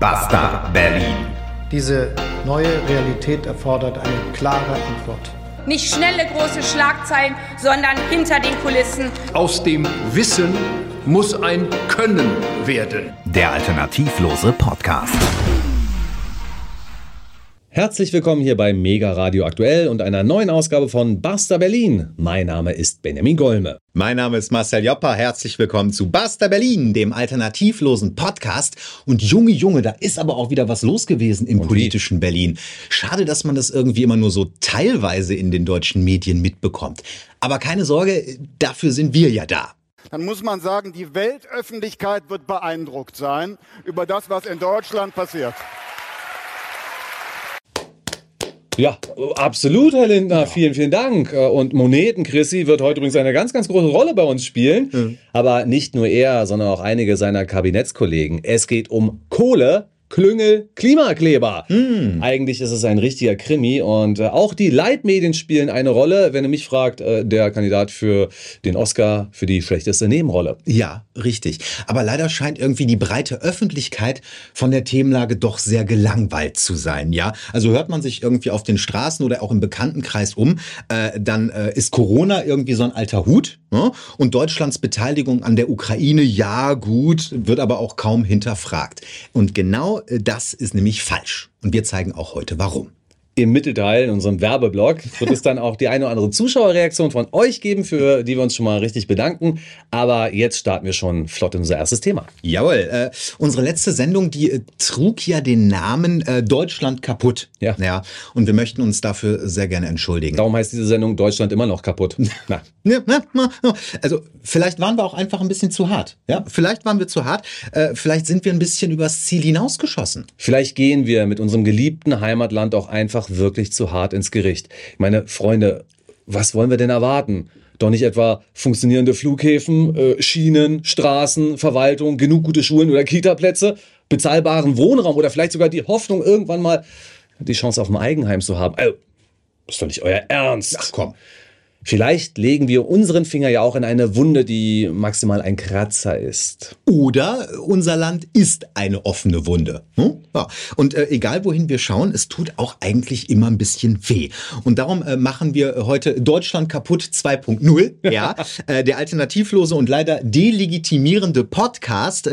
Basta Berlin. Diese neue Realität erfordert eine klare Antwort. Nicht schnelle große Schlagzeilen, sondern hinter den Kulissen. Aus dem Wissen muss ein Können werden. Der alternativlose Podcast. Herzlich willkommen hier bei Mega Radio Aktuell und einer neuen Ausgabe von Basta Berlin. Mein Name ist Benjamin Golme. Mein Name ist Marcel Joppa. Herzlich willkommen zu Basta Berlin, dem alternativlosen Podcast. Und Junge, Junge, da ist aber auch wieder was los gewesen im Und politischen Berlin. Schade, dass man das irgendwie immer nur so teilweise in den deutschen Medien mitbekommt. Aber keine Sorge, dafür sind wir ja da. dann muss man sagen, die Weltöffentlichkeit wird beeindruckt sein über das, was in Deutschland passiert. Ja, absolut, Herr Lindner. Vielen, vielen Dank. Und Moneten Chrissy wird heute übrigens eine ganz, ganz große Rolle bei uns spielen. Aber nicht nur er, sondern auch einige seiner Kabinettskollegen. Es geht um Kohle. Klüngel, Klimakleber. Eigentlich ist es ein richtiger Krimi und äh, auch die Leitmedien spielen eine Rolle. Wenn ihr mich fragt, äh, der Kandidat für den Oscar für die schlechteste Nebenrolle. Ja, richtig. Aber leider scheint irgendwie die breite Öffentlichkeit von der Themenlage doch sehr gelangweilt zu sein, ja? Also hört man sich irgendwie auf den Straßen oder auch im Bekanntenkreis um, äh, dann äh, ist Corona irgendwie so ein alter Hut ne? und Deutschlands Beteiligung an der Ukraine, ja gut, wird aber auch kaum hinterfragt. Und genau äh, das ist nämlich falsch. Und wir zeigen auch heute warum. Im Mittelteil, in unserem Werbeblock, wird es dann auch die eine oder andere Zuschauerreaktion von euch geben, für die wir uns schon mal richtig bedanken. Aber jetzt starten wir schon flott in unser erstes Thema. Jawohl, äh, unsere letzte Sendung, die äh, trug ja den Namen äh, Deutschland kaputt. Ja. ja. Und wir möchten uns dafür sehr gerne entschuldigen. Darum heißt diese Sendung Deutschland immer noch kaputt. Na. Also vielleicht waren wir auch einfach ein bisschen zu hart. Ja, vielleicht waren wir zu hart. Äh, vielleicht sind wir ein bisschen übers Ziel hinausgeschossen. vielleicht gehen wir mit unserem geliebten Heimatland auch einfach wirklich zu hart ins Gericht. Ich meine, Freunde, was wollen wir denn erwarten? Doch nicht etwa funktionierende Flughäfen, äh, Schienen, Straßen, Verwaltung, genug gute Schulen oder Kitaplätze, bezahlbaren Wohnraum oder vielleicht sogar die Hoffnung, irgendwann mal die Chance auf ein Eigenheim zu haben. Also, ist doch nicht euer Ernst. Ach komm. Vielleicht legen wir unseren Finger ja auch in eine Wunde, die maximal ein Kratzer ist. Oder unser Land ist eine offene Wunde. Hm? Ja. Und äh, egal wohin wir schauen, es tut auch eigentlich immer ein bisschen weh. Und darum äh, machen wir heute Deutschland kaputt 2.0. Ja, äh, der alternativlose und leider delegitimierende Podcast.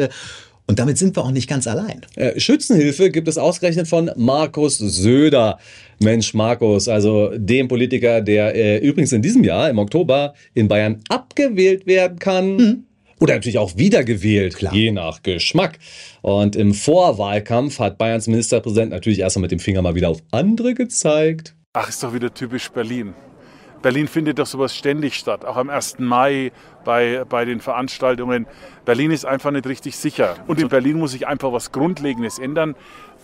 Und damit sind wir auch nicht ganz allein. Äh, Schützenhilfe gibt es ausgerechnet von Markus Söder. Mensch, Markus, also dem Politiker, der äh, übrigens in diesem Jahr, im Oktober, in Bayern abgewählt werden kann. Oder natürlich auch wiedergewählt, Klar. je nach Geschmack. Und im Vorwahlkampf hat Bayerns Ministerpräsident natürlich erstmal mit dem Finger mal wieder auf andere gezeigt. Ach, ist doch wieder typisch Berlin. Berlin findet doch sowas ständig statt, auch am 1. Mai bei, bei den Veranstaltungen. Berlin ist einfach nicht richtig sicher. Und in Berlin muss sich einfach was Grundlegendes ändern.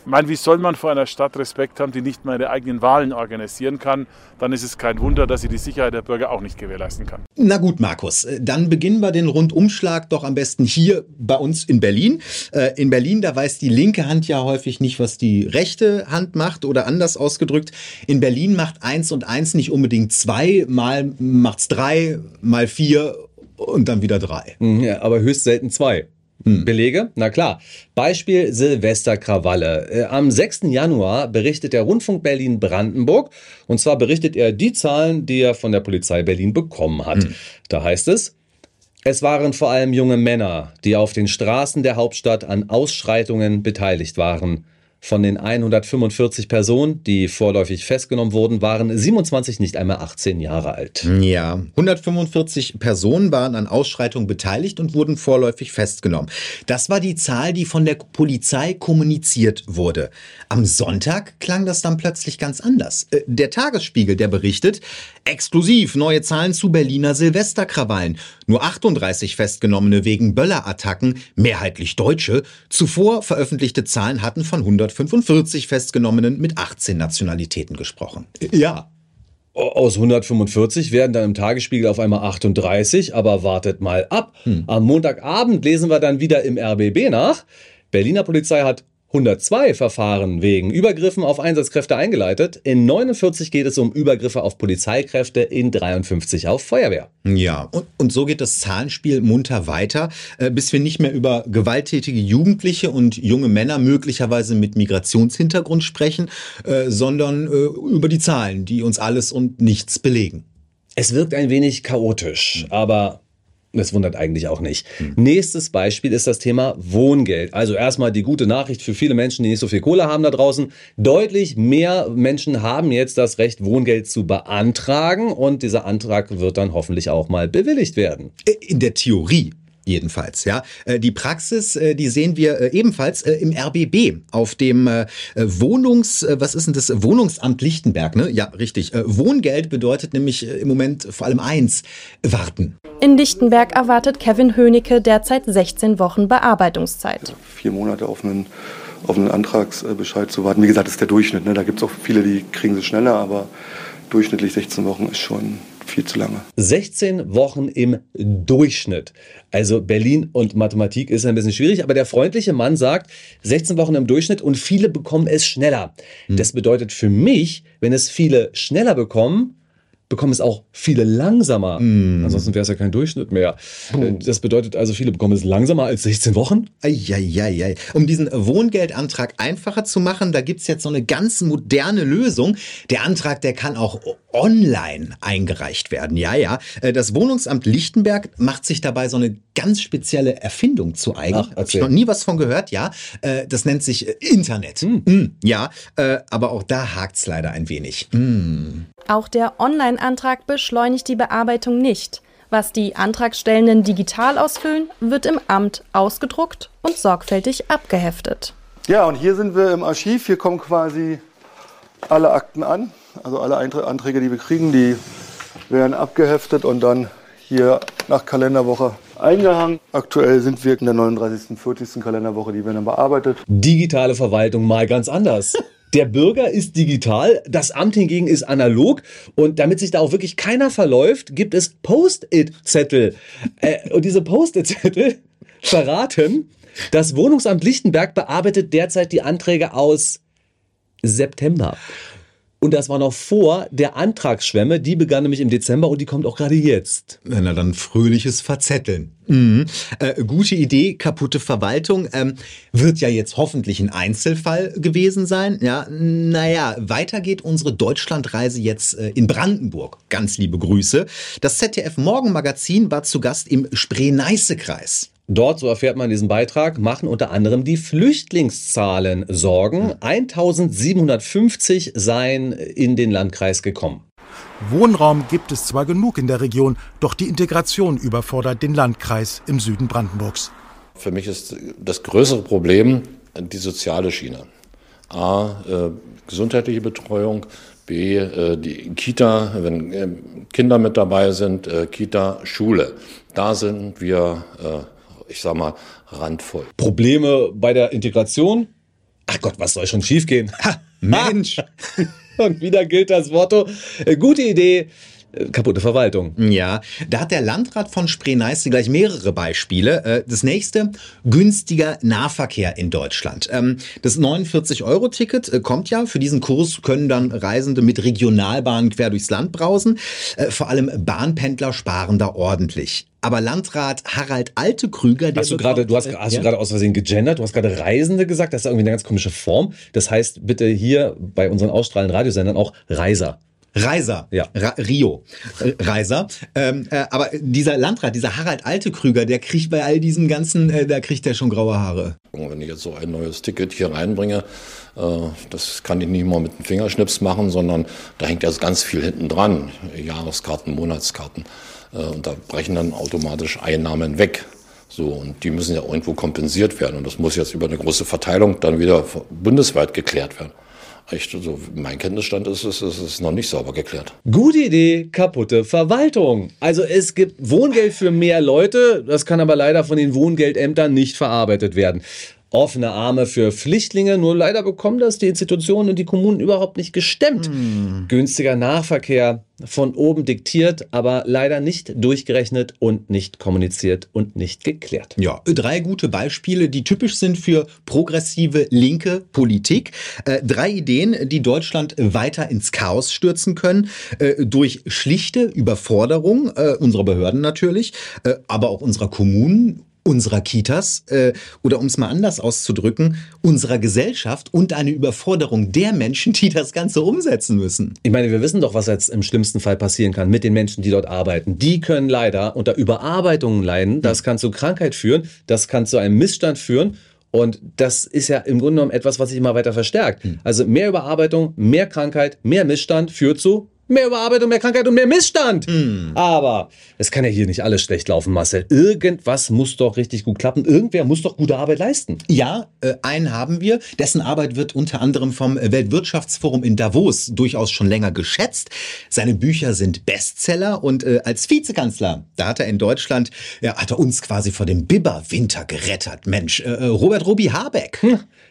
Ich meine, wie soll man vor einer Stadt Respekt haben, die nicht mal ihre eigenen Wahlen organisieren kann? Dann ist es kein Wunder, dass sie die Sicherheit der Bürger auch nicht gewährleisten kann. Na gut, Markus, äh, dann beginnen wir den Rundumschlag doch am besten hier bei uns in Berlin. Äh, In Berlin, da weiß die linke Hand ja häufig nicht, was die rechte Hand macht oder anders ausgedrückt. In Berlin macht eins und eins nicht unbedingt zwei, mal macht's drei, mal vier und dann wieder drei. Mhm, Ja, aber höchst selten zwei. Belege? Na klar. Beispiel Silvesterkrawalle. Äh, Am 6. Januar berichtet der Rundfunk Berlin-Brandenburg. Und zwar berichtet er die Zahlen, die er von der Polizei Berlin bekommen hat. Da heißt es, es waren vor allem junge Männer, die auf den Straßen der Hauptstadt an Ausschreitungen beteiligt waren. Von den 145 Personen, die vorläufig festgenommen wurden, waren 27 nicht einmal 18 Jahre alt. Ja, 145 Personen waren an Ausschreitungen beteiligt und wurden vorläufig festgenommen. Das war die Zahl, die von der Polizei kommuniziert wurde. Am Sonntag klang das dann plötzlich ganz anders. Äh, Der Tagesspiegel, der berichtet, exklusiv neue Zahlen zu Berliner Silvesterkrawallen. Nur 38 Festgenommene wegen Böllerattacken, mehrheitlich Deutsche. Zuvor veröffentlichte Zahlen hatten von 145 Festgenommenen mit 18 Nationalitäten gesprochen. Ja, Aus 145 werden dann im Tagesspiegel auf einmal 38, aber wartet mal ab. Am Montagabend lesen wir dann wieder im RBB nach. Berliner Polizei hat 102 Verfahren wegen Übergriffen auf Einsatzkräfte eingeleitet. In 49 geht es um Übergriffe auf Polizeikräfte, in 53 auf Feuerwehr. Ja, und, und so geht das Zahlenspiel munter weiter, äh, bis wir nicht mehr über gewalttätige Jugendliche und junge Männer möglicherweise mit Migrationshintergrund sprechen, äh, sondern äh, über die Zahlen, die uns alles und nichts belegen. Es wirkt ein wenig chaotisch, aber das wundert eigentlich auch nicht. Hm. Nächstes Beispiel ist das Thema Wohngeld. Also erstmal die gute Nachricht für viele Menschen, die nicht so viel Kohle haben da draußen. Deutlich mehr Menschen haben jetzt das Recht, Wohngeld zu beantragen und dieser Antrag wird dann hoffentlich auch mal bewilligt werden. In der Theorie jedenfalls. Ja, äh, die Praxis, äh, die sehen wir äh, ebenfalls im RBB auf dem Wohnungs, was ist denn das Wohnungsamt Lichtenberg? Ne, ja, richtig. Wohngeld bedeutet nämlich im Moment vor allem eins: warten. In Lichtenberg erwartet Kevin Hönicke derzeit 16 Wochen Bearbeitungszeit. Vier Monate auf einen auf einen Antragsbescheid zu warten. Wie gesagt, das ist der Durchschnitt. Ne? Da gibt es auch viele, die kriegen sie schneller, aber durchschnittlich 16 Wochen ist schon viel zu lange. 16 Wochen im Durchschnitt. Also Berlin und Mathematik ist ein bisschen schwierig, aber der freundliche Mann sagt 16 Wochen im Durchschnitt und viele bekommen es schneller. Hm. Das bedeutet für mich, wenn es viele schneller bekommen, bekommen es auch viele langsamer. Mm. Ansonsten wäre es ja kein Durchschnitt mehr. Oh. Das bedeutet also, viele bekommen es langsamer als 16 Wochen. Eieiei. Um diesen Wohngeldantrag einfacher zu machen, da gibt es jetzt so eine ganz moderne Lösung. Der Antrag, der kann auch online eingereicht werden. Ja, ja. Äh, das Wohnungsamt Lichtenberg macht sich dabei so eine ganz spezielle Erfindung zu eigen. Habe ich noch nie was von gehört, ja. Äh, das nennt sich äh, Internet. Hm. Ja, aber auch da hakt es leider ein wenig. Hm. Auch der Online-Antrag beschleunigt die Bearbeitung nicht. Was die Antragstellenden digital ausfüllen, wird im Amt ausgedruckt und sorgfältig abgeheftet. Ja, und hier sind wir im Archiv. Hier kommen quasi alle Akten an. Also alle Anträge, die wir kriegen, die werden abgeheftet und dann hier nach Kalenderwoche eingehangen. Aktuell sind wir in der 39. 40. Kalenderwoche, die werden dann bearbeitet. Digitale Verwaltung mal ganz anders. Der Bürger ist digital, das Amt hingegen ist analog und damit sich da auch wirklich keiner verläuft, gibt es Post-it-Zettel. Äh, und diese Post-it-Zettel verraten, das Wohnungsamt Lichtenberg bearbeitet derzeit die Anträge aus September. Und das war noch vor der Antragsschwemme. Die begann nämlich im Dezember und die kommt auch gerade jetzt. Na dann fröhliches Verzetteln. Mhm. Äh, gute Idee, kaputte Verwaltung. Ähm, wird ja jetzt hoffentlich ein Einzelfall gewesen sein. Ja, naja, weiter geht unsere Deutschlandreise jetzt äh, in Brandenburg. Ganz liebe Grüße. Das ZDF Morgenmagazin war zu Gast im Spree-Neiße-Kreis. Dort, so erfährt man in diesem Beitrag, machen unter anderem die Flüchtlingszahlen Sorgen. 1750 seien in den Landkreis gekommen. Wohnraum gibt es zwar genug in der Region, doch die Integration überfordert den Landkreis im Süden Brandenburgs. Für mich ist das größere Problem die soziale Schiene. A, äh, gesundheitliche Betreuung, B, äh, die Kita, wenn äh, Kinder mit dabei sind, äh, Kita, Schule. Da sind wir äh, ich sag mal, randvoll. Probleme bei der Integration? Ach Gott, was soll schon schiefgehen? Ha, Mensch! Und wieder gilt das Motto, äh, gute Idee, kaputte Verwaltung. Ja, da hat der Landrat von Spree-Neiße gleich mehrere Beispiele. Äh, das nächste, günstiger Nahverkehr in Deutschland. Ähm, das 49-Euro-Ticket kommt ja. Für diesen Kurs können dann Reisende mit Regionalbahnen quer durchs Land brausen. Vor allem Bahnpendler sparen da ordentlich. Aber Landrat Harald Altekrüger, der. Hast du gerade, du hast, hast ja? du gerade aus Versehen gegendert? Du hast gerade Reisende gesagt. Das ist irgendwie eine ganz komische Form. Das heißt, bitte hier bei unseren ausstrahlenden Radiosendern auch Reiser. Reiser, ja. Rio, äh, Reiser. Ähm, äh, aber dieser Landrat, dieser Harald Altekrüger, der kriegt bei all diesem ganzen, äh, da kriegt er schon graue Haare. Wenn ich jetzt so ein neues Ticket hier reinbringe, äh, das kann ich nicht mal mit dem Fingerschnips machen, sondern da hängt jetzt ganz viel hinten dran. Jahreskarten, Monatskarten. Äh, und da brechen dann automatisch Einnahmen weg. So, und die müssen ja irgendwo kompensiert werden. Und das muss jetzt über eine große Verteilung dann wieder bundesweit geklärt werden. Echt, so mein Kenntnisstand ist, es ist, ist noch nicht sauber geklärt. Gute Idee, kaputte Verwaltung. Also es gibt Wohngeld für mehr Leute, das kann aber leider von den Wohngeldämtern nicht verarbeitet werden. Offene Arme für Flüchtlinge. Nur leider bekommen das die Institutionen und die Kommunen überhaupt nicht gestemmt. Hm. Günstiger Nahverkehr von oben diktiert, aber leider nicht durchgerechnet und nicht kommuniziert und nicht geklärt. Ja, drei gute Beispiele, die typisch sind für progressive linke Politik. Äh, drei Ideen, die Deutschland weiter ins Chaos stürzen können, äh, durch schlichte Überforderung äh, unserer Behörden natürlich, äh, aber auch unserer Kommunen unserer Kitas äh, oder um es mal anders auszudrücken, unserer Gesellschaft und eine Überforderung der Menschen, die das Ganze umsetzen müssen. Ich meine, wir wissen doch, was jetzt im schlimmsten Fall passieren kann mit den Menschen, die dort arbeiten. Die können leider unter Überarbeitungen leiden. Das kann zu Krankheit führen, das kann zu einem Missstand führen. Und das ist ja im Grunde genommen etwas, was sich immer weiter verstärkt. Also mehr Überarbeitung, mehr Krankheit, mehr Missstand führt zu mehr Überarbeitung, mehr Krankheit und mehr Missstand. Aber es kann ja hier nicht alles schlecht laufen, Marcel. Irgendwas muss doch richtig gut klappen. Irgendwer muss doch gute Arbeit leisten. Ja, äh, einen haben wir. Dessen Arbeit wird unter anderem vom Weltwirtschaftsforum in Davos durchaus schon länger geschätzt. Seine Bücher sind Bestseller und äh, als Vizekanzler, da hat er in Deutschland, ja, hat er uns quasi vor dem Biberwinter gerettet. Mensch, äh, Robert Robi Habeck.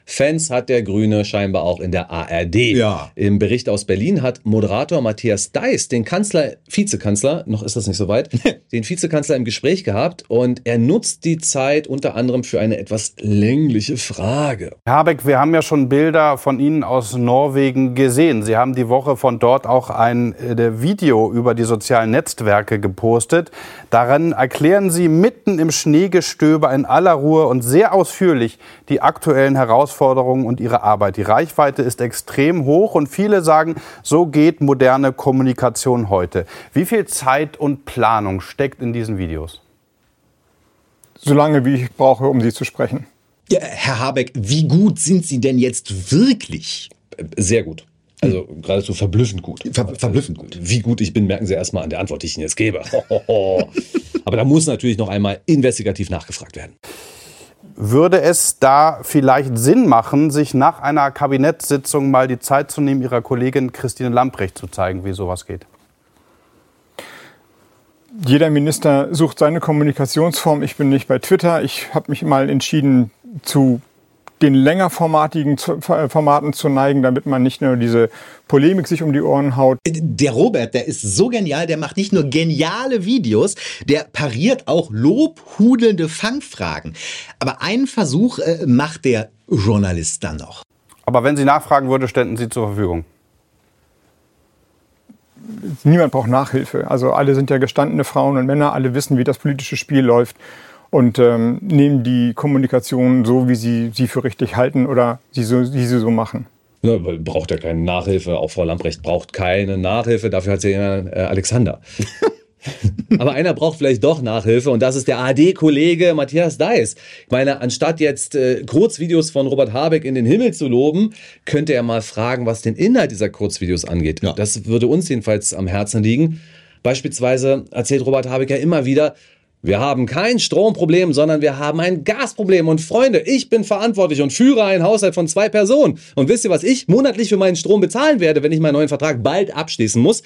Fans hat der Grüne scheinbar auch in der ARD. Ja. Im Bericht aus Berlin hat Moderator Matthias Deiss den Kanzler, Vizekanzler, noch ist das nicht so weit, den Vizekanzler im Gespräch gehabt und er nutzt die Zeit unter anderem für eine etwas längliche Frage. Herr Habeck, wir haben ja schon Bilder von Ihnen aus Norwegen gesehen. Sie haben die Woche von dort auch ein äh, Video über die sozialen Netzwerke gepostet. Darin erklären Sie mitten im Schneegestöber in aller Ruhe und sehr ausführlich die aktuellen Herausforderungen und Ihre Arbeit. Die Reichweite ist extrem hoch und viele sagen, so geht moderne Kommunikation heute. Wie viel Zeit und Planung steckt in diesen Videos? So lange, wie ich brauche, um sie zu sprechen. Ja, Herr Habeck, wie gut sind Sie denn jetzt wirklich? Sehr gut. Also geradezu verblüffend gut. Ver verblüffend gut. Wie gut ich bin, merken Sie erstmal an der Antwort, die ich Ihnen jetzt gebe. Aber da muss natürlich noch einmal investigativ nachgefragt werden. Würde es da vielleicht Sinn machen, sich nach einer Kabinettssitzung mal die Zeit zu nehmen, Ihrer Kollegin Christine Lamprecht zu zeigen, wie sowas geht? Jeder Minister sucht seine Kommunikationsform. Ich bin nicht bei Twitter. Ich habe mich mal entschieden, zu den längerformatigen zu- Formaten zu neigen, damit man nicht nur diese Polemik sich um die Ohren haut. Der Robert, der ist so genial, der macht nicht nur geniale Videos, der pariert auch lobhudelnde Fangfragen. Aber einen Versuch äh, macht der Journalist dann noch. Aber wenn sie nachfragen würde, ständen Sie zur Verfügung. Niemand braucht Nachhilfe. Also alle sind ja gestandene Frauen und Männer, alle wissen, wie das politische Spiel läuft und ähm, nehmen die Kommunikation so, wie sie sie für richtig halten oder sie so, wie sie so machen. Ja, weil braucht ja keine Nachhilfe. Auch Frau Lamprecht braucht keine Nachhilfe. Dafür hat sie ja äh, Alexander. Aber einer braucht vielleicht doch Nachhilfe und das ist der AD-Kollege Matthias Deiss. Ich meine, anstatt jetzt äh, Kurzvideos von Robert Habeck in den Himmel zu loben, könnte er mal fragen, was den Inhalt dieser Kurzvideos angeht. Das würde uns jedenfalls am Herzen liegen. Beispielsweise erzählt Robert Habeck ja immer wieder, wir haben kein Stromproblem, sondern wir haben ein Gasproblem. Und Freunde, ich bin verantwortlich und führe einen Haushalt von zwei Personen. Und wisst ihr, was ich monatlich für meinen Strom bezahlen werde, wenn ich meinen neuen Vertrag bald abschließen muss?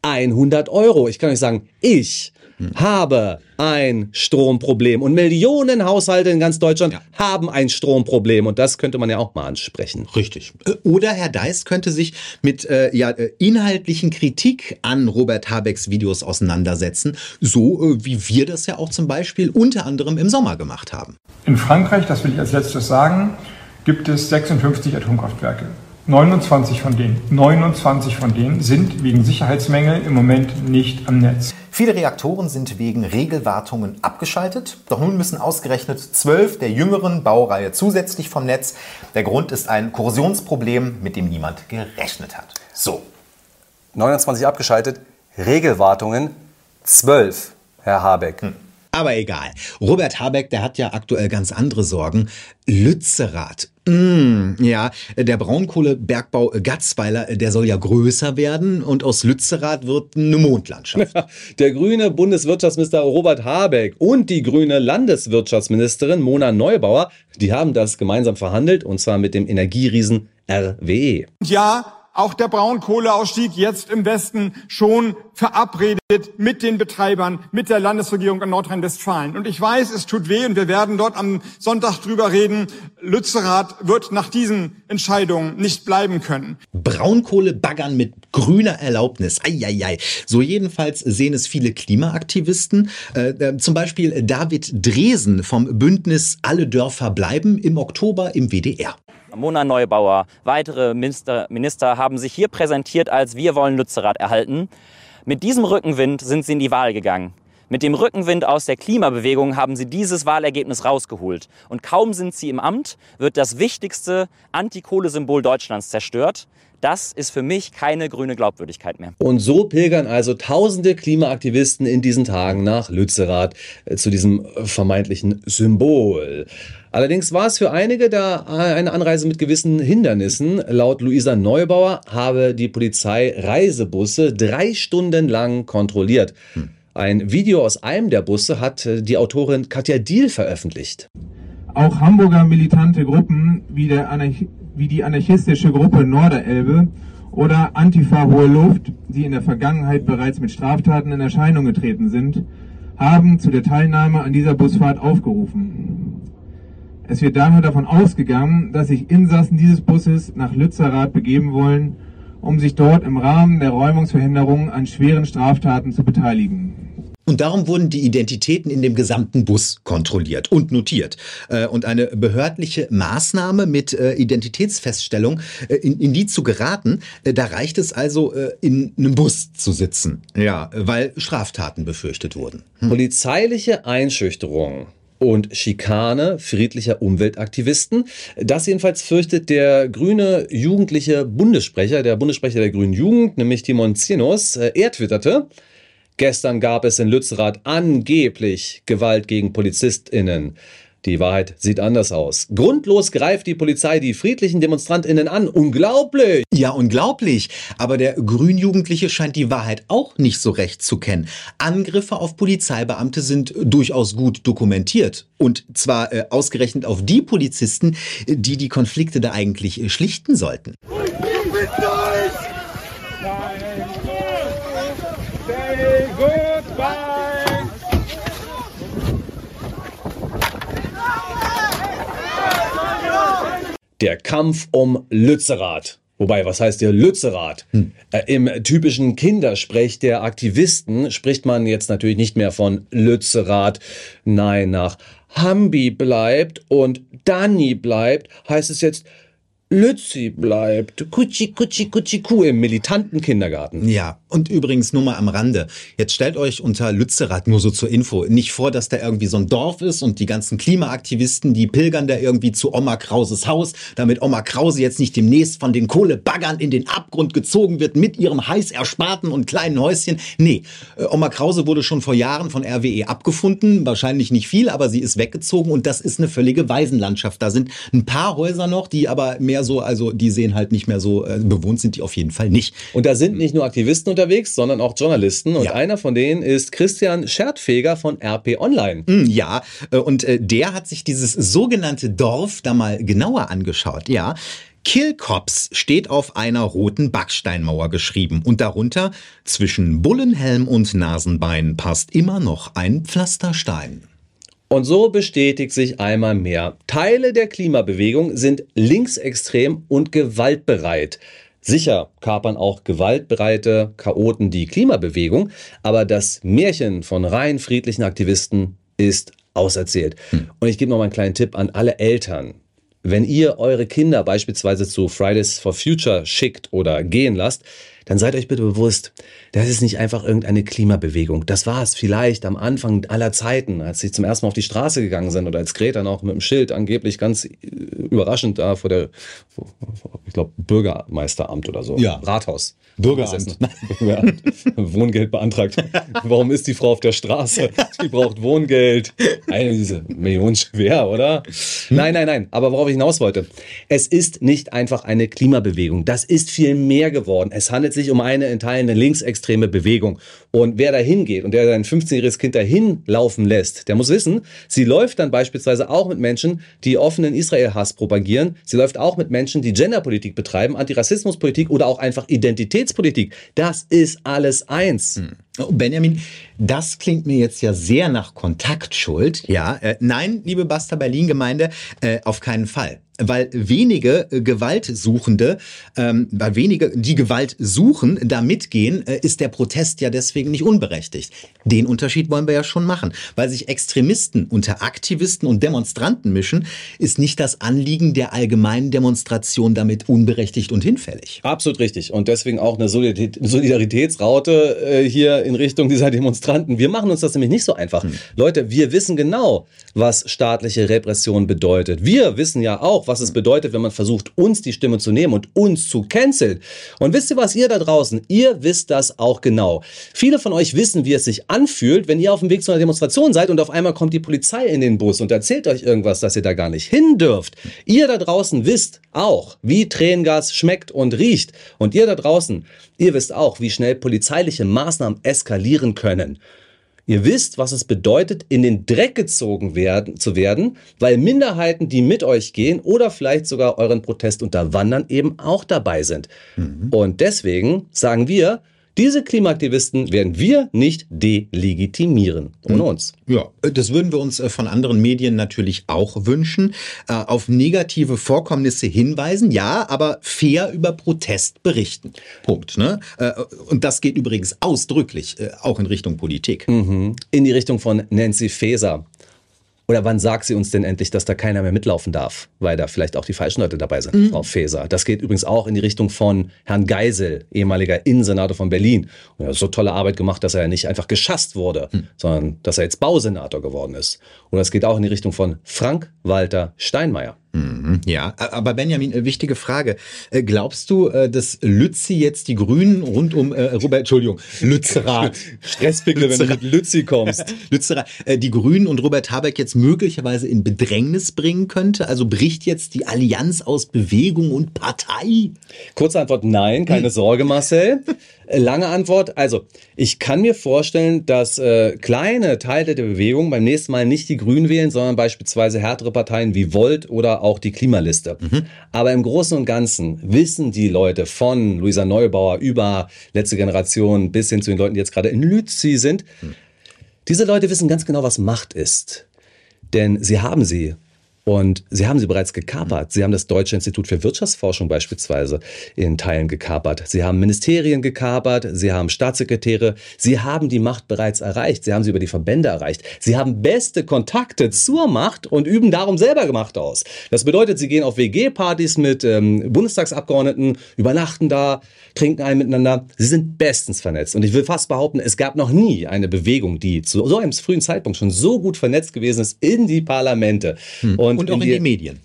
100 Euro. Ich kann euch sagen, ich habe ein Stromproblem. Und Millionen Haushalte in ganz Deutschland haben ein Stromproblem. Und das könnte man ja auch mal ansprechen. Richtig. Äh, Oder Herr Deiss könnte sich mit äh, ja, äh, inhaltlichen Kritik an Robert Habecks Videos auseinandersetzen, so äh, wie wir das ja auch zum Beispiel unter anderem im Sommer gemacht haben. In Frankreich, das will ich als letztes sagen, gibt es 56 Atomkraftwerke. 29 von denen, 29 von denen sind wegen Sicherheitsmängel im Moment nicht am Netz. Viele Reaktoren sind wegen Regelwartungen abgeschaltet. Doch nun müssen ausgerechnet zwölf der jüngeren Baureihe zusätzlich vom Netz. Der Grund ist ein Korrosionsproblem, mit dem niemand gerechnet hat. So. 29 abgeschaltet, Regelwartungen 12, Herr Habeck. Aber egal. Robert Habeck, der hat ja aktuell ganz andere Sorgen. Lützerath. Mm, ja, der Braunkohlebergbau Gatzweiler, der soll ja größer werden und aus Lützerath wird eine Mondlandschaft. Der grüne Bundeswirtschaftsminister Robert Habeck und die grüne Landeswirtschaftsministerin Mona Neubauer, die haben das gemeinsam verhandelt und zwar mit dem Energieriesen RWE. Ja, auch der Braunkohleausstieg jetzt im Westen schon verabredet mit den Betreibern, mit der Landesregierung in Nordrhein-Westfalen. Und ich weiß, es tut weh und wir werden dort am Sonntag drüber reden. Lützerath wird nach diesen Entscheidungen nicht bleiben können. Braunkohle baggern mit grüner Erlaubnis. Eieiei. So jedenfalls sehen es viele Klimaaktivisten. Äh, äh, zum Beispiel David Dresen vom Bündnis Alle Dörfer bleiben im Oktober im WDR. Mona Neubauer, weitere Minister, Minister haben sich hier präsentiert als Wir wollen Lützerath erhalten. Mit diesem Rückenwind sind sie in die Wahl gegangen. Mit dem Rückenwind aus der Klimabewegung haben sie dieses Wahlergebnis rausgeholt. Und kaum sind sie im Amt, wird das wichtigste Antikohlesymbol Deutschlands zerstört. Das ist für mich keine grüne Glaubwürdigkeit mehr. Und so pilgern also tausende Klimaaktivisten in diesen Tagen nach Lützerath äh, zu diesem vermeintlichen Symbol. Allerdings war es für einige da eine Anreise mit gewissen Hindernissen. Laut Luisa Neubauer habe die Polizei Reisebusse drei Stunden lang kontrolliert. Hm. Ein Video aus einem der Busse hat äh, die Autorin Katja Diel veröffentlicht. Auch Hamburger militante Gruppen wie der Anarch wie die anarchistische Gruppe Norderelbe oder Antifa Hohe Luft, die in der Vergangenheit bereits mit Straftaten in Erscheinung getreten sind, haben zu der Teilnahme an dieser Busfahrt aufgerufen. Es wird daher davon ausgegangen, dass sich Insassen dieses Busses nach Lützerath begeben wollen, um sich dort im Rahmen der Räumungsverhinderung an schweren Straftaten zu beteiligen. Und darum wurden die Identitäten in dem gesamten Bus kontrolliert und notiert. Äh, und eine behördliche Maßnahme mit äh, Identitätsfeststellung, äh, in, in die zu geraten, da reicht es also, in einem Bus zu sitzen. Ja, weil Straftaten befürchtet wurden. Hm. Polizeiliche Einschüchterung und Schikane friedlicher Umweltaktivisten. Das jedenfalls fürchtet der grüne jugendliche Bundessprecher, der Bundessprecher der Grünen Jugend, nämlich Timon Zinos. Er twitterte, Gestern gab es in Lützerath angeblich Gewalt gegen PolizistInnen. Die Wahrheit sieht anders aus. Grundlos greift die Polizei die friedlichen DemonstrantInnen an. Unglaublich! Ja, unglaublich. Aber der Grünjugendliche scheint die Wahrheit auch nicht so recht zu kennen. Angriffe auf Polizeibeamte sind durchaus gut dokumentiert. Und zwar äh, ausgerechnet auf die Polizisten, die die Konflikte da eigentlich äh, schlichten sollten. Der Kampf um Lützerath. Wobei, was heißt der Lützerath? Hm. Äh, Im typischen Kindersprech der Aktivisten spricht man jetzt natürlich nicht mehr von Lützerath. Nein, nach Hambi bleibt und Danny bleibt, heißt es jetzt Lützi bleibt. Kutschi, kutschi, kutschi, kuh im militanten Kindergarten. Ja, und übrigens nur mal am Rande. Jetzt stellt euch unter Lützerath nur so zur Info nicht vor, dass da irgendwie so ein Dorf ist und die ganzen Klimaaktivisten, die pilgern da irgendwie zu Oma Krauses Haus, damit Oma Krause jetzt nicht demnächst von den Kohlebaggern in den Abgrund gezogen wird mit ihrem heiß ersparten und kleinen Häuschen. Nee, äh, Oma Krause wurde schon vor Jahren von RWE abgefunden. Wahrscheinlich nicht viel, aber sie ist weggezogen und das ist eine völlige Waisenlandschaft. Da sind ein paar Häuser noch, die aber mehr mehr so, also die sehen halt nicht mehr so, äh, bewohnt sind die auf jeden Fall nicht. Und da sind nicht nur Aktivisten unterwegs, sondern auch Journalisten. Und ja. einer von denen ist Christian Schertfeger von RP Online. Mm, ja, äh, und äh, der hat sich dieses sogenannte Dorf da mal genauer angeschaut. Ja, Killcops steht auf einer roten Backsteinmauer geschrieben und darunter zwischen Bullenhelm und Nasenbein passt immer noch ein Pflasterstein. Und so bestätigt sich einmal mehr, Teile der Klimabewegung sind linksextrem und gewaltbereit. Sicher kapern auch gewaltbereite Chaoten die Klimabewegung, aber das Märchen von rein friedlichen Aktivisten ist auserzählt. Hm. Und ich gebe noch mal einen kleinen Tipp an alle Eltern. Wenn ihr eure Kinder beispielsweise zu Fridays for Future schickt oder gehen lasst, dann seid euch bitte bewusst, das ist nicht einfach irgendeine Klimabewegung. Das war es vielleicht am Anfang aller Zeiten, als sie zum ersten Mal auf die Straße gegangen sind oder als Greta noch mit dem Schild angeblich ganz äh, überraschend da vor der, ich glaube, Bürgermeisteramt oder so. Ja. Rathaus. Bürgeramt. Bürgeramt. Wohngeld beantragt. Warum ist die Frau auf der Straße? Die braucht Wohngeld. Eine diese Millionen schwer, oder? Nein, nein, nein. Aber worauf ich hinaus wollte. Es ist nicht einfach eine Klimabewegung. Das ist viel mehr geworden. Es handelt handelt sich um eine entteilende linksextreme Bewegung. Und wer da hingeht und der sein 15-jähriges Kind dahin laufen lässt, der muss wissen, sie läuft dann beispielsweise auch mit Menschen, die offenen Israel-Hass propagieren. Sie läuft auch mit Menschen, die Genderpolitik betreiben, Antirassismuspolitik oder auch einfach Identitätspolitik. Das ist alles eins. Oh, Benjamin, das klingt mir jetzt ja sehr nach Kontaktschuld. Ja, äh, nein, liebe Basta Berlin-Gemeinde, äh, auf keinen Fall. Weil wenige äh, Gewaltsuchende, ähm, weil wenige, die Gewalt suchen, da mitgehen, äh, ist der Protest ja deswegen nicht unberechtigt. Den Unterschied wollen wir ja schon machen. Weil sich Extremisten unter Aktivisten und Demonstranten mischen, ist nicht das Anliegen der allgemeinen Demonstration damit unberechtigt und hinfällig. Absolut richtig. Und deswegen auch eine Solidarität, Solidaritätsraute äh, hier in Richtung dieser Demonstranten. Wir machen uns das nämlich nicht so einfach. Hm. Leute, wir wissen genau, was staatliche Repression bedeutet. Wir wissen ja auch, was es bedeutet, wenn man versucht, uns die Stimme zu nehmen und uns zu canceln. Und wisst ihr was, ihr da draußen, ihr wisst das auch genau. Viele von euch wissen, wie es sich anfühlt, wenn ihr auf dem Weg zu einer Demonstration seid und auf einmal kommt die Polizei in den Bus und erzählt euch irgendwas, dass ihr da gar nicht hin dürft. Ihr da draußen wisst auch, wie Tränengas schmeckt und riecht. Und ihr da draußen, ihr wisst auch, wie schnell polizeiliche Maßnahmen eskalieren können. Ihr wisst, was es bedeutet, in den Dreck gezogen werden, zu werden, weil Minderheiten, die mit euch gehen oder vielleicht sogar euren Protest unterwandern, eben auch dabei sind. Und deswegen sagen wir, diese Klimaaktivisten werden wir nicht delegitimieren. Ohne uns. Ja, das würden wir uns äh, von anderen Medien natürlich auch wünschen. Äh, Auf negative Vorkommnisse hinweisen, ja, aber fair über Protest berichten. Punkt. Ne? Äh, Und das geht übrigens ausdrücklich äh, auch in Richtung Politik. Mhm. In die Richtung von Nancy Faeser. Oder wann sagt sie uns denn endlich, dass da keiner mehr mitlaufen darf, weil da vielleicht auch die falschen Leute dabei sind, Mhm. Frau Faeser. Das geht übrigens auch in die Richtung von Herrn Geisel, ehemaliger Innensenator von Berlin. Und er hat so tolle Arbeit gemacht, dass er nicht einfach geschasst wurde, sondern dass er jetzt Bausenator geworden ist. Und das geht auch in die Richtung von Frank-Walter Steinmeier. Mhm, Ja, aber Benjamin, äh, wichtige Frage. Äh, Glaubst du, äh, dass Lützi jetzt die Grünen rund um äh, Robert, Entschuldigung, Lützerath. Stresspickel, wenn du mit Lützi kommst. Lützerath, die Grünen und Robert Habeck jetzt möglicherweise in Bedrängnis bringen könnte? Also bricht jetzt die Allianz aus Bewegung und Partei? Kurze Antwort, nein, keine Sorge, Marcel. Lange Antwort, also ich kann mir vorstellen, dass äh, kleine Teile der Bewegung beim nächsten Mal nicht die Grünen wählen, sondern beispielsweise härtere Parteien wie Volt oder auch die Klimaliste. Aber im Großen und Ganzen wissen die Leute von Luisa Neubauer über letzte Generation bis hin zu den Leuten, die jetzt gerade in Lützi sind, diese Leute wissen ganz genau, was Macht ist. Denn sie haben sie. Und sie haben sie bereits gekapert. Sie haben das Deutsche Institut für Wirtschaftsforschung beispielsweise in Teilen gekapert. Sie haben Ministerien gekapert. Sie haben Staatssekretäre. Sie haben die Macht bereits erreicht. Sie haben sie über die Verbände erreicht. Sie haben beste Kontakte zur Macht und üben darum selber Macht aus. Das bedeutet, sie gehen auf WG-Partys mit ähm, Bundestagsabgeordneten, übernachten da, trinken ein miteinander. Sie sind bestens vernetzt. Und ich will fast behaupten, es gab noch nie eine Bewegung, die zu so einem frühen Zeitpunkt schon so gut vernetzt gewesen ist in die Parlamente. Und auch in die Medien.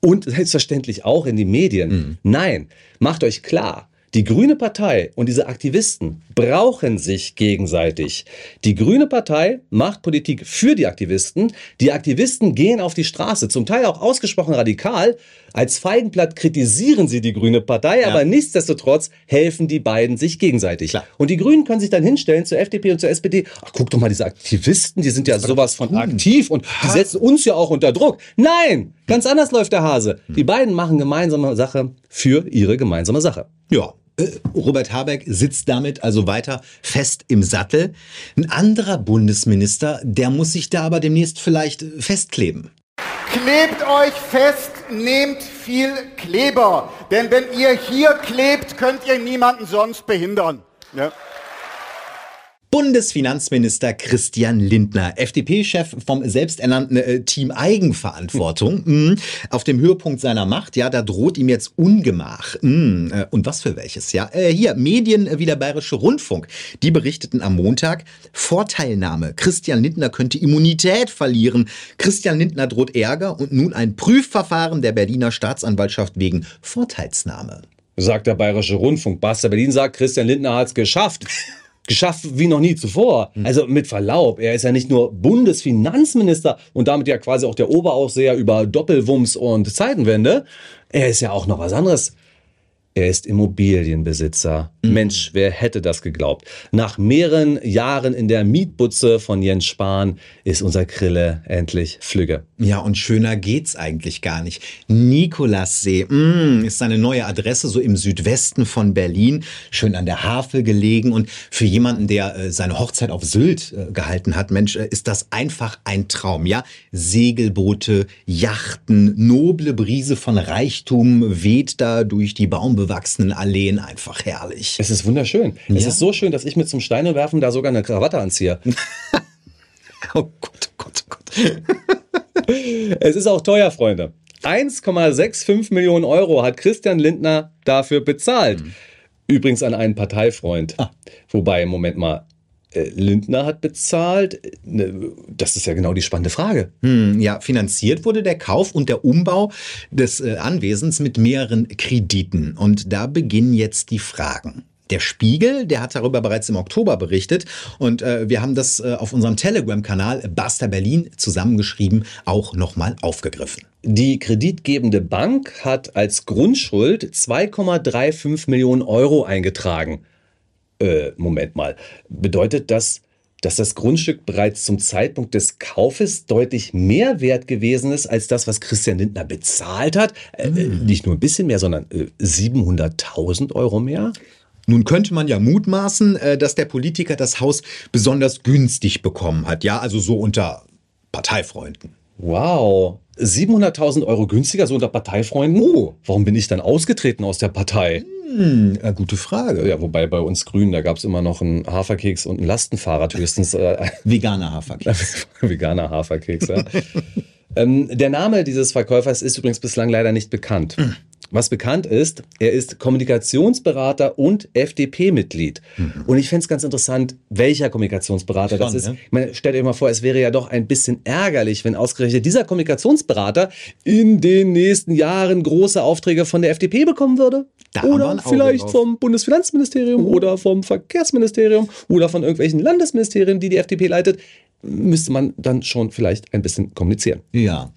Und selbstverständlich auch in die Medien. Nein, macht euch klar, die Grüne Partei und diese Aktivisten brauchen sich gegenseitig. Die Grüne Partei macht Politik für die Aktivisten. Die Aktivisten gehen auf die Straße, zum Teil auch ausgesprochen radikal. Als Feigenblatt kritisieren sie die Grüne Partei, aber nichtsdestotrotz helfen die beiden sich gegenseitig. Und die Grünen können sich dann hinstellen zur FDP und zur SPD. Ach, guck doch mal, diese Aktivisten, die sind ja sowas von aktiv und die setzen uns ja auch unter Druck. Nein, ganz anders läuft der Hase. Die beiden machen gemeinsame Sache für ihre gemeinsame Sache. Ja. Äh, Robert Habeck sitzt damit also weiter fest im Sattel. Ein anderer Bundesminister, der muss sich da aber demnächst vielleicht festkleben. Klebt euch fest, nehmt viel Kleber. Denn wenn ihr hier klebt, könnt ihr niemanden sonst behindern. Ja. Bundesfinanzminister Christian Lindner, FDP-Chef vom selbsternannten äh, Team Eigenverantwortung, mm, auf dem Höhepunkt seiner Macht, ja, da droht ihm jetzt Ungemach. Mm, äh, und was für welches, ja? Äh, hier, Medien wie der Bayerische Rundfunk, die berichteten am Montag, Vorteilnahme, Christian Lindner könnte Immunität verlieren, Christian Lindner droht Ärger und nun ein Prüfverfahren der Berliner Staatsanwaltschaft wegen Vorteilsnahme. Sagt der Bayerische Rundfunk. Basta Berlin sagt, Christian Lindner hat es geschafft. Geschafft wie noch nie zuvor. Also mit Verlaub, er ist ja nicht nur Bundesfinanzminister und damit ja quasi auch der Oberaufseher über Doppelwumms und Zeitenwende. Er ist ja auch noch was anderes. Er ist Immobilienbesitzer. Mensch, wer hätte das geglaubt? Nach mehreren Jahren in der Mietbutze von Jens Spahn ist unser Krille endlich flügge. Ja, und schöner geht's eigentlich gar nicht. Nikolassee mm, ist seine neue Adresse so im Südwesten von Berlin, schön an der Havel gelegen und für jemanden, der äh, seine Hochzeit auf Sylt äh, gehalten hat, Mensch, äh, ist das einfach ein Traum, ja? Segelboote, Yachten, noble Brise von Reichtum weht da durch die baumbewachsenen Alleen, einfach herrlich. Es ist wunderschön. Es Ja? ist so schön, dass ich mit zum Steine werfen da sogar eine Krawatte anziehe. oh Gott, oh Gott, oh Gott. es ist auch teuer, Freunde. 1,65 Millionen Euro hat Christian Lindner dafür bezahlt. Übrigens an einen Parteifreund. Wobei, Moment mal, Lindner hat bezahlt? Äh, ne, Das ist ja genau die spannende Frage. Hm, ja, finanziert wurde der Kauf und der Umbau des äh, Anwesens mit mehreren Krediten. Und da beginnen jetzt die Fragen. Der Spiegel, der hat darüber bereits im Oktober berichtet und äh, wir haben das äh, auf unserem Telegram-Kanal Basta Berlin zusammengeschrieben, auch nochmal aufgegriffen. Die kreditgebende Bank hat als Grundschuld 2,35 Millionen Euro eingetragen. Äh, Moment mal. Bedeutet das, dass das Grundstück bereits zum Zeitpunkt des Kaufes deutlich mehr wert gewesen ist als das, was Christian Lindner bezahlt hat? Äh, äh, nicht nur ein bisschen mehr, sondern äh, 700.000 Euro mehr? Nun könnte man ja mutmaßen, äh, dass der Politiker das Haus besonders günstig bekommen hat. Ja, also so unter Parteifreunden. Wow. 700.000 Euro günstiger, so unter Parteifreunden? Oh, warum bin ich dann ausgetreten aus der Partei? Hm, äh, gute Frage. Ja, wobei bei uns Grünen, da gab es immer noch einen Haferkeks und ein Lastenfahrrad höchstens. Äh, Veganer Haferkeks. Veganer Haferkeks, ja. ähm, der Name dieses Verkäufers ist übrigens bislang leider nicht bekannt. Was bekannt ist, er ist Kommunikationsberater und FDP-Mitglied. Und ich fände es ganz interessant, welcher Kommunikationsberater das Schon, ist. ne? Ich meine, stellt euch mal vor, es wäre ja doch ein bisschen ärgerlich, wenn ausgerechnet dieser Kommunikationsberater in den nächsten Jahren große Aufträge von der FDP bekommen würde. Da oder vielleicht drauf. vom Bundesfinanzministerium oder vom Verkehrsministerium oder von irgendwelchen Landesministerien, die die FDP leitet. Müsste man dann schon vielleicht ein bisschen kommunizieren. Ja.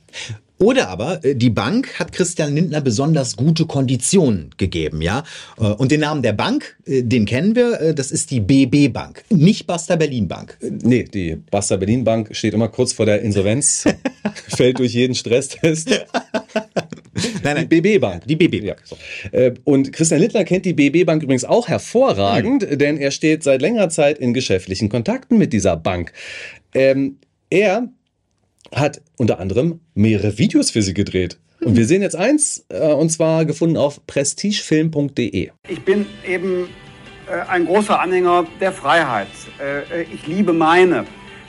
Oder aber äh, die Bank hat Christian Lindner besonders gute Konditionen gegeben, ja. Äh, Und den Namen der Bank, äh, den kennen wir, das ist die BB Bank, nicht Basta Berlin Bank. Nee, die Basta Berlin Bank steht immer kurz vor der Insolvenz, fällt durch jeden Stresstest. Nein, nein. Die BB Bank. Die BB Ja, so. Und Christian Littler kennt die BB Bank übrigens auch hervorragend, denn er steht seit längerer Zeit in geschäftlichen Kontakten mit dieser Bank. Ähm, er hat unter anderem mehrere Videos für sie gedreht. Und wir sehen jetzt eins, äh, und zwar gefunden auf prestigefilm.de. Ich bin eben äh, ein großer Anhänger der Freiheit. Äh, äh, ich liebe meine,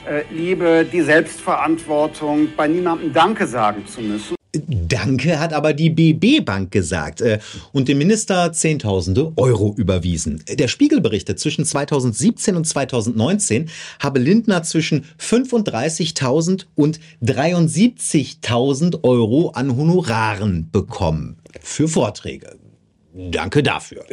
äh, liebe die Selbstverantwortung, bei niemandem Danke sagen zu müssen. Danke hat aber die BB Bank gesagt äh, und dem Minister Zehntausende Euro überwiesen. Der Spiegel berichtet, zwischen 2017 und 2019 habe Lindner zwischen 35.000 und 73.000 Euro an Honoraren bekommen für Vorträge. Danke dafür.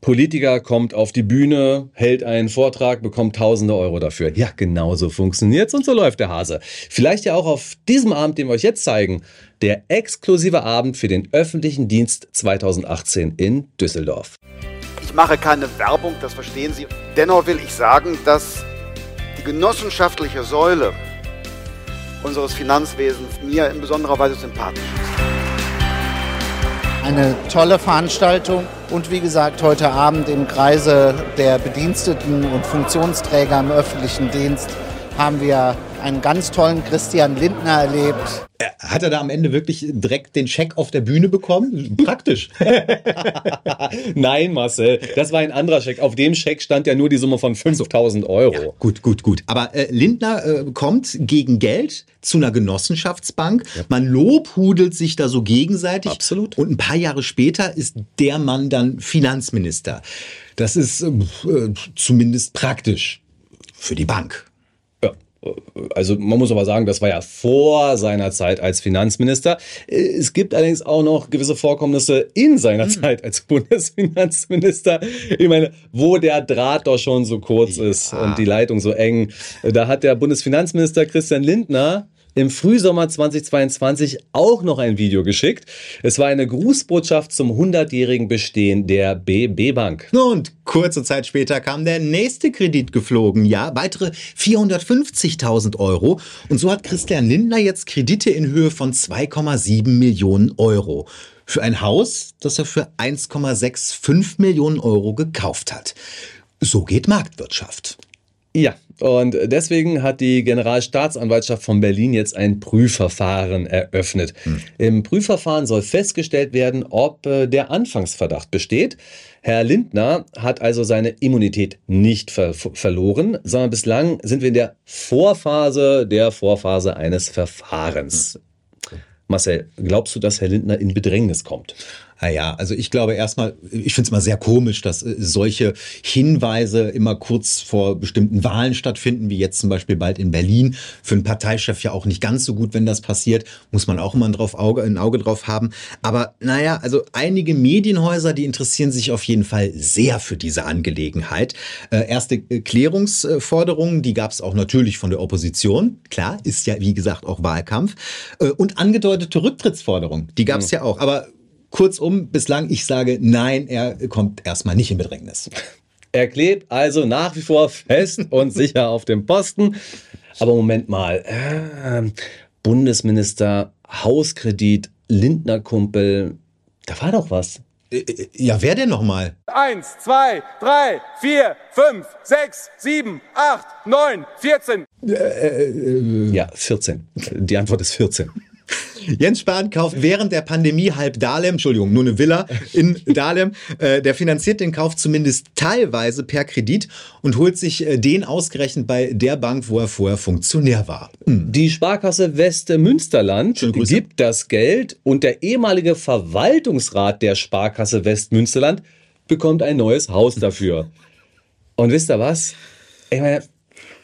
Politiker kommt auf die Bühne, hält einen Vortrag, bekommt tausende Euro dafür. Ja, genau so funktioniert's und so läuft der Hase. Vielleicht ja auch auf diesem Abend, den wir euch jetzt zeigen, der exklusive Abend für den öffentlichen Dienst 2018 in Düsseldorf. Ich mache keine Werbung, das verstehen Sie. Dennoch will ich sagen, dass die genossenschaftliche Säule unseres Finanzwesens mir in besonderer Weise sympathisch ist. Eine tolle Veranstaltung und wie gesagt heute Abend im Kreise der Bediensteten und Funktionsträger im öffentlichen Dienst haben wir einen ganz tollen Christian Lindner erlebt. Hat er da am Ende wirklich direkt den Scheck auf der Bühne bekommen? Praktisch. Nein, Marcel, das war ein anderer Scheck. Auf dem Scheck stand ja nur die Summe von 5000 Euro. Gut, gut, gut. Aber äh, Lindner äh, kommt gegen Geld zu einer Genossenschaftsbank. Man lobhudelt sich da so gegenseitig. Absolut. Und ein paar Jahre später ist der Mann dann Finanzminister. Das ist äh, äh, zumindest praktisch für die Bank. Ja, also man muss aber sagen, das war ja vor seiner Zeit als Finanzminister. Es gibt allerdings auch noch gewisse Vorkommnisse in seiner Zeit als Bundesfinanzminister. Ich meine, wo der Draht doch schon so kurz ist und die Leitung so eng. Da hat der Bundesfinanzminister Christian Lindner im Frühsommer 2022 auch noch ein Video geschickt. Es war eine Grußbotschaft zum 100-jährigen Bestehen der BB Bank. Und kurze Zeit später kam der nächste Kredit geflogen. Ja, weitere 450.000 Euro. Und so hat Christian Lindner jetzt Kredite in Höhe von 2,7 Millionen Euro. Für ein Haus, das er für 1,65 Millionen Euro gekauft hat. So geht Marktwirtschaft. Ja, und deswegen hat die Generalstaatsanwaltschaft von Berlin jetzt ein Prüfverfahren eröffnet. Hm. Im Prüfverfahren soll festgestellt werden, ob äh, der Anfangsverdacht besteht. Herr Lindner hat also seine Immunität nicht ver verloren, sondern bislang sind wir in der Vorphase der Vorphase eines Verfahrens. Hm. Marcel, glaubst du, dass Herr Lindner in Bedrängnis kommt? Naja, also ich glaube erstmal, ich finde es mal sehr komisch, dass äh, solche Hinweise immer kurz vor bestimmten Wahlen stattfinden, wie jetzt zum Beispiel bald in Berlin. Für einen Parteichef ja auch nicht ganz so gut, wenn das passiert. Muss man auch immer ein, drauf Auge, ein Auge drauf haben. Aber naja, also einige Medienhäuser, die interessieren sich auf jeden Fall sehr für diese Angelegenheit. Äh, erste äh, Klärungsforderungen, die gab es auch natürlich von der Opposition. Klar, ist ja wie gesagt auch Wahlkampf. Äh, und angedeutete Rücktrittsforderungen, die gab es mhm. ja auch. Aber Kurzum, bislang ich sage nein, er kommt erstmal nicht in Bedrängnis. Er klebt also nach wie vor fest und sicher auf dem Posten. Aber Moment mal, äh, Bundesminister, Hauskredit, Lindner-Kumpel, da war doch was. Äh, äh, ja, wer denn nochmal? Eins, zwei, drei, vier, fünf, sechs, sieben, acht, neun, vierzehn. Äh, äh, ja, 14. Die Antwort ist 14. Jens Spahn kauft während der Pandemie halb Dahlem, Entschuldigung, nur eine Villa in Dahlem. Äh, der finanziert den Kauf zumindest teilweise per Kredit und holt sich äh, den ausgerechnet bei der Bank, wo er vorher Funktionär war. Hm. Die Sparkasse Westmünsterland gibt das Geld und der ehemalige Verwaltungsrat der Sparkasse Westmünsterland bekommt ein neues Haus dafür. Und wisst ihr was? Ich meine,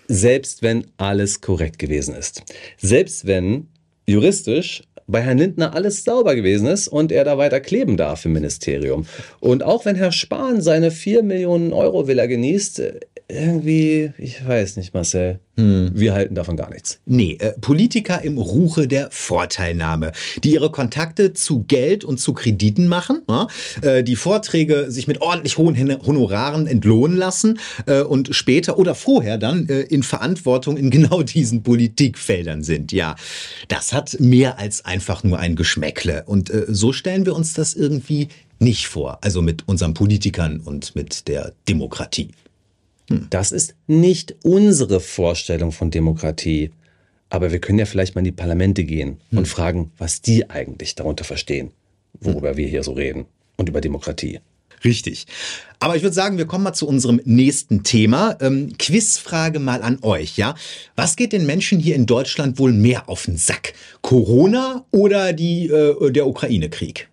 selbst wenn alles korrekt gewesen ist, selbst wenn juristisch bei Herrn Lindner alles sauber gewesen ist und er da weiter kleben darf im Ministerium. Und auch wenn Herr Spahn seine 4 Millionen Euro Villa genießt, irgendwie, ich weiß nicht, Marcel. Hm. Wir halten davon gar nichts. Nee, äh, Politiker im Ruche der Vorteilnahme, die ihre Kontakte zu Geld und zu Krediten machen, äh, die Vorträge sich mit ordentlich hohen Honoraren entlohnen lassen äh, und später oder vorher dann äh, in Verantwortung in genau diesen Politikfeldern sind. Ja, das hat mehr als einfach nur ein Geschmäckle. Und äh, so stellen wir uns das irgendwie nicht vor. Also mit unseren Politikern und mit der Demokratie. Hm. Das ist nicht unsere Vorstellung von Demokratie. Aber wir können ja vielleicht mal in die Parlamente gehen hm. und fragen, was die eigentlich darunter verstehen, worüber hm. wir hier so reden und über Demokratie. Richtig. Aber ich würde sagen, wir kommen mal zu unserem nächsten Thema. Ähm, Quizfrage mal an euch, ja? Was geht den Menschen hier in Deutschland wohl mehr auf den Sack? Corona oder die, äh, der Ukraine-Krieg?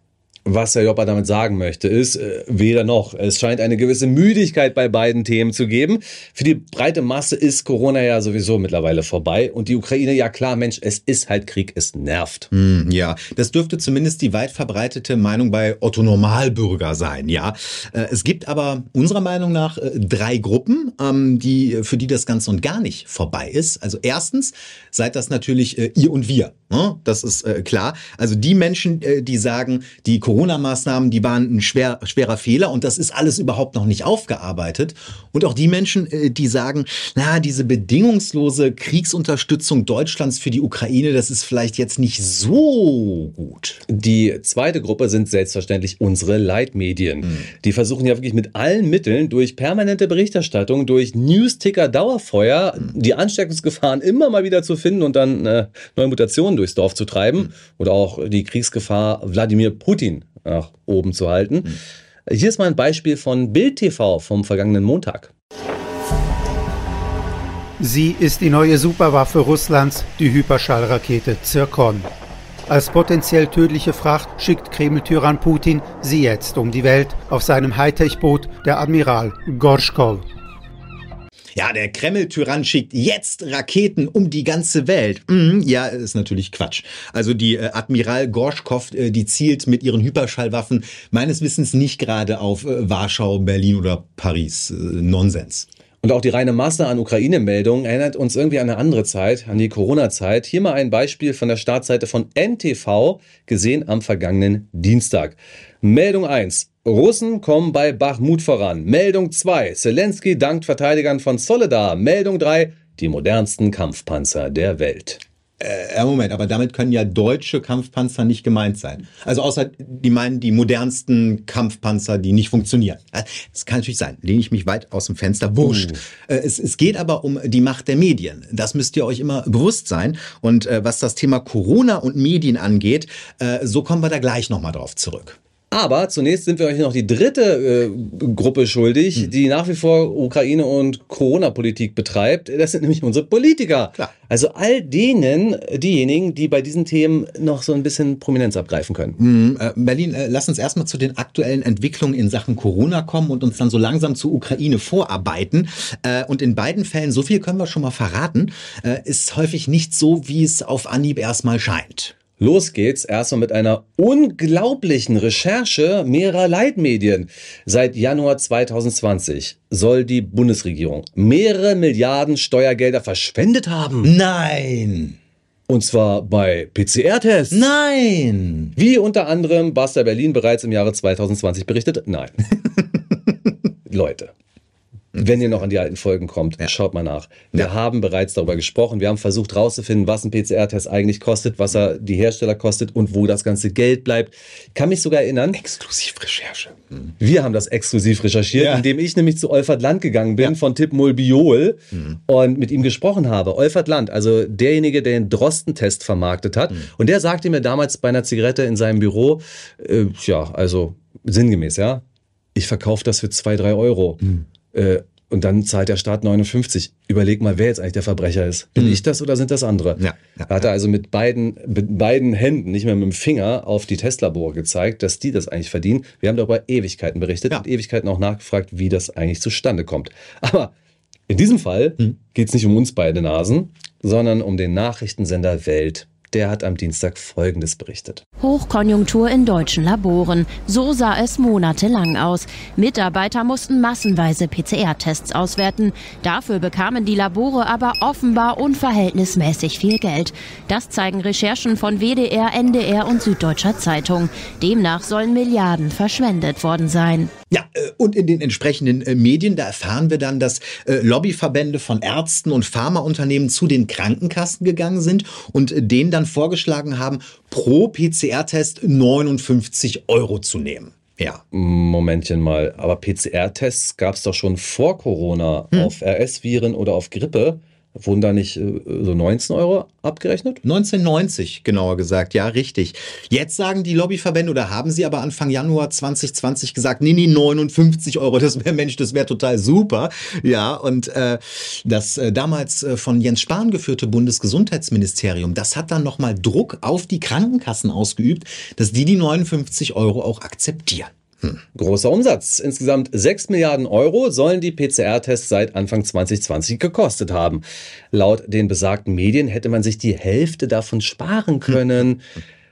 Was Herr Joppa damit sagen möchte, ist äh, weder noch. Es scheint eine gewisse Müdigkeit bei beiden Themen zu geben. Für die breite Masse ist Corona ja sowieso mittlerweile vorbei. Und die Ukraine, ja klar, Mensch, es ist halt Krieg, es nervt. Mm, ja, das dürfte zumindest die weit verbreitete Meinung bei Otto Normalbürger sein, ja. Äh, es gibt aber unserer Meinung nach äh, drei Gruppen, ähm, die, für die das Ganze und gar nicht vorbei ist. Also erstens seid das natürlich äh, ihr und wir. Ne? Das ist äh, klar. Also die Menschen, äh, die sagen, die Corona-Maßnahmen, die waren ein schwer, schwerer Fehler und das ist alles überhaupt noch nicht aufgearbeitet. Und auch die Menschen, äh, die sagen, na, diese bedingungslose Kriegsunterstützung Deutschlands für die Ukraine, das ist vielleicht jetzt nicht so gut. Die zweite Gruppe sind selbstverständlich unsere Leitmedien. Mhm. Die versuchen ja wirklich mit allen Mitteln durch permanente Berichterstattung, durch News-Ticker Dauerfeuer, mhm. die Ansteckungsgefahren immer mal wieder zu finden und dann äh, neue Mutationen durchs Dorf zu treiben mhm. oder auch die Kriegsgefahr Wladimir Putin nach oben zu halten. Mhm. Hier ist mal ein Beispiel von Bild TV vom vergangenen Montag. Sie ist die neue Superwaffe Russlands, die Hyperschallrakete Zirkon. Als potenziell tödliche Fracht schickt Kreml-Tyrann Putin sie jetzt um die Welt auf seinem Hightech-Boot, der Admiral Gorschkow. Ja, der Kreml-Tyrann schickt jetzt Raketen um die ganze Welt. Mhm, ja, ist natürlich Quatsch. Also die äh, Admiral Gorschkow, äh, die zielt mit ihren Hyperschallwaffen meines Wissens nicht gerade auf äh, Warschau, Berlin oder Paris. Äh, Nonsens. Und auch die reine Masse an Ukraine-Meldungen erinnert uns irgendwie an eine andere Zeit, an die Corona-Zeit. Hier mal ein Beispiel von der Startseite von NTV, gesehen am vergangenen Dienstag. Meldung 1. Russen kommen bei Bachmut voran. Meldung 2. Zelensky dankt Verteidigern von Soledar. Meldung 3. Die modernsten Kampfpanzer der Welt. Äh, Moment, aber damit können ja deutsche Kampfpanzer nicht gemeint sein. Also außer die meinen die modernsten Kampfpanzer, die nicht funktionieren. Äh, das kann natürlich sein. Lehne ich mich weit aus dem Fenster. Wurscht. Uh. Es, es geht aber um die Macht der Medien. Das müsst ihr euch immer bewusst sein. Und äh, was das Thema Corona und Medien angeht, äh, so kommen wir da gleich nochmal drauf zurück. Aber zunächst sind wir euch noch die dritte äh, Gruppe schuldig, hm. die nach wie vor Ukraine- und Corona-Politik betreibt. Das sind nämlich unsere Politiker. Klar. Also all denen, diejenigen, die bei diesen Themen noch so ein bisschen Prominenz abgreifen können. Hm, äh, Berlin, äh, lass uns erstmal zu den aktuellen Entwicklungen in Sachen Corona kommen und uns dann so langsam zur Ukraine vorarbeiten. Äh, und in beiden Fällen, so viel können wir schon mal verraten, äh, ist häufig nicht so, wie es auf Anhieb erstmal scheint. Los geht's erstmal mit einer unglaublichen Recherche mehrerer Leitmedien. Seit Januar 2020 soll die Bundesregierung mehrere Milliarden Steuergelder verschwendet haben. Nein! Und zwar bei PCR-Tests. Nein! Wie unter anderem Basta Berlin bereits im Jahre 2020 berichtet. Nein. Leute, wenn ihr noch an die alten Folgen kommt, ja. schaut mal nach. Wir ja. haben bereits darüber gesprochen. Wir haben versucht herauszufinden, was ein PCR-Test eigentlich kostet, was er die Hersteller kostet und wo das ganze Geld bleibt. Ich kann mich sogar erinnern. Exklusivrecherche. Mhm. Wir haben das exklusiv recherchiert, ja. indem ich nämlich zu Olfert Land gegangen bin von Tipp Mulbiol mhm. und mit ihm gesprochen habe. Olfert Land, also derjenige, der den Drosten-Test vermarktet hat. Mhm. Und der sagte mir damals bei einer Zigarette in seinem Büro, äh, ja, also sinngemäß, ja, ich verkaufe das für zwei, drei Euro. Mhm. Äh, und dann zahlt der Staat 59. Überleg mal, wer jetzt eigentlich der Verbrecher ist. Bin mhm. ich das oder sind das andere? Ja, ja, da hat er also mit beiden, mit beiden Händen, nicht mehr mit dem Finger, auf die Testlabore gezeigt, dass die das eigentlich verdienen. Wir haben darüber Ewigkeiten berichtet ja. und Ewigkeiten auch nachgefragt, wie das eigentlich zustande kommt. Aber in diesem Fall mhm. geht es nicht um uns beide Nasen, sondern um den Nachrichtensender Welt der hat am Dienstag Folgendes berichtet. Hochkonjunktur in deutschen Laboren. So sah es monatelang aus. Mitarbeiter mussten massenweise PCR-Tests auswerten. Dafür bekamen die Labore aber offenbar unverhältnismäßig viel Geld. Das zeigen Recherchen von WDR, NDR und Süddeutscher Zeitung. Demnach sollen Milliarden verschwendet worden sein. Ja, äh, und in den entsprechenden äh, Medien, da erfahren wir dann, dass äh, Lobbyverbände von Ärzten und Pharmaunternehmen zu den Krankenkassen gegangen sind und denen dann vorgeschlagen haben, pro PCR-Test 59 Euro zu nehmen. Ja. Momentchen mal, aber PCR-Tests gab es doch schon vor Corona hm. auf RS-Viren oder auf Grippe. Wurden da nicht äh, so 19 Euro abgerechnet? 1990, genauer gesagt, ja, richtig. Jetzt sagen die Lobbyverbände oder haben sie aber Anfang Januar 2020 gesagt, nee, nee, 59 Euro, das wäre Mensch, das wäre total super. Ja, und äh, das äh, damals äh, von Jens Spahn geführte Bundesgesundheitsministerium, das hat dann nochmal Druck auf die Krankenkassen ausgeübt, dass die die 59 Euro auch akzeptieren. Hm. Großer Umsatz. Insgesamt 6 Milliarden Euro sollen die PCR-Tests seit Anfang 2020 gekostet haben. Laut den besagten Medien hätte man sich die Hälfte davon sparen können.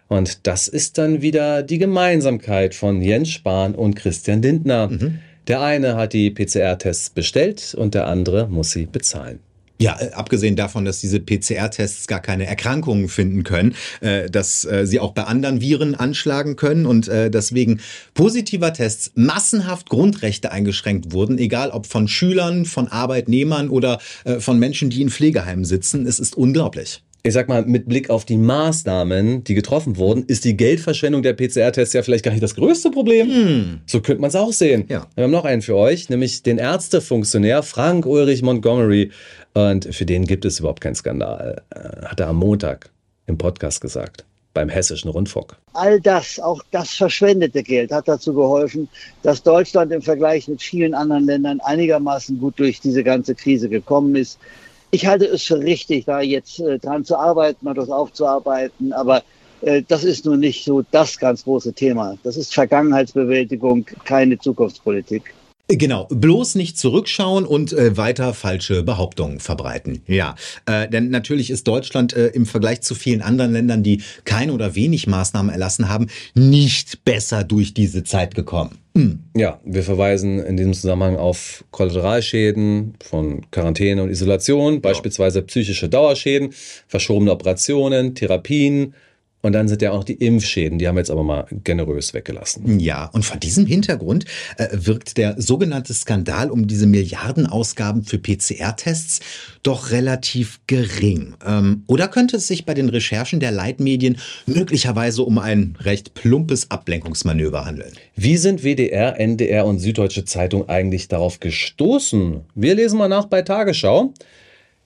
Und das ist dann wieder die Gemeinsamkeit von Jens Spahn und Christian Lindner. Mhm. Der eine hat die PCR-Tests bestellt und der andere muss sie bezahlen. Ja, äh, abgesehen davon, dass diese PCR-Tests gar keine Erkrankungen finden können, äh, dass äh, sie auch bei anderen Viren anschlagen können und äh, dass wegen positiver Tests massenhaft Grundrechte eingeschränkt wurden, egal ob von Schülern, von Arbeitnehmern oder äh, von Menschen, die in Pflegeheimen sitzen. Es ist unglaublich ich sag mal, mit Blick auf die Maßnahmen, die getroffen wurden, ist die Geldverschwendung der PCR-Tests ja vielleicht gar nicht das größte Problem. Hm. So könnte man es auch sehen. Ja. Wir haben noch einen für euch, nämlich den Ärztefunktionär Frank Ulrich Montgomery. Und für den gibt es überhaupt keinen Skandal, äh, hat er am Montag im Podcast gesagt beim Hessischen Rundfunk. All das, auch das verschwendete Geld, hat dazu geholfen, dass Deutschland im Vergleich mit vielen anderen Ländern einigermaßen gut durch diese ganze Krise gekommen ist. Ich halte es für richtig, da jetzt äh, dran zu arbeiten und das aufzuarbeiten, aber äh, das ist nun nicht so das ganz große Thema. Das ist Vergangenheitsbewältigung, keine Zukunftspolitik. Genau, bloß nicht zurückschauen und äh, weiter falsche Behauptungen verbreiten. Ja, äh, denn natürlich ist Deutschland äh, im Vergleich zu vielen anderen Ländern, die keine oder wenig Maßnahmen erlassen haben, nicht besser durch diese Zeit gekommen. Mhm. Ja, wir verweisen in diesem Zusammenhang auf Kollateralschäden von Quarantäne und Isolation, beispielsweise psychische Dauerschäden, verschobene Operationen, Therapien, und dann sind ja auch die Impfschäden, die haben wir jetzt aber mal generös weggelassen. Ja, und vor diesem Hintergrund äh, wirkt der sogenannte Skandal um diese Milliardenausgaben für PCR-Tests doch relativ gering. Ähm, oder könnte es sich bei den Recherchen der Leitmedien möglicherweise um ein recht plumpes Ablenkungsmanöver handeln? Wie sind WDR, NDR und Süddeutsche Zeitung eigentlich darauf gestoßen? Wir lesen mal nach bei Tagesschau.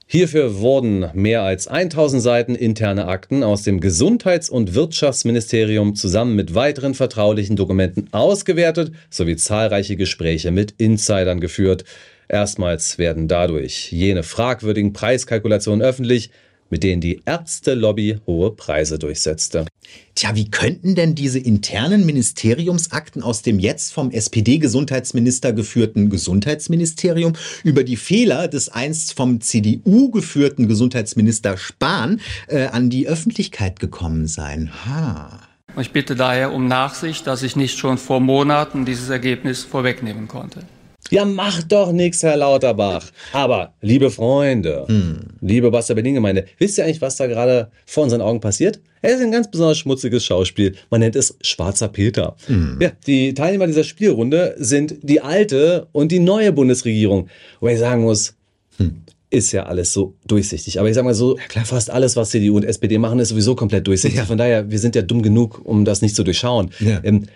Hierfür wurden mehr als 1000 Seiten interne Akten aus dem Gesundheits- und Wirtschaftsministerium zusammen mit weiteren vertraulichen Dokumenten ausgewertet sowie zahlreiche Gespräche mit Insidern geführt. Erstmals werden dadurch jene fragwürdigen Preiskalkulationen öffentlich, mit denen die Ärzte-Lobby hohe Preise durchsetzte. Tja, wie könnten denn diese internen Ministeriumsakten aus dem jetzt vom SPD-Gesundheitsminister geführten Gesundheitsministerium über die Fehler des einst vom CDU geführten Gesundheitsminister Spahn äh, an die Öffentlichkeit gekommen sein? Ha. Ich bitte daher um Nachsicht, dass ich nicht schon vor Monaten dieses Ergebnis vorwegnehmen konnte. Ja, macht doch nichts, Herr Lauterbach. Aber, liebe Freunde, hm. liebe Basta Berlin-Gemeinde, wisst ihr eigentlich, was da gerade vor unseren Augen passiert? Es ist ein ganz besonders schmutziges Schauspiel. Man nennt es Schwarzer Peter. Hm. Ja, die Teilnehmer dieser Spielrunde sind die alte und die neue Bundesregierung. Wo ich sagen muss, hm. ist ja alles so durchsichtig. Aber ich sage mal so, ja, fast alles, was CDU und SPD machen, ist sowieso komplett durchsichtig. Ja. Von daher, wir sind ja dumm genug, um das nicht zu durchschauen. Ja. Ähm,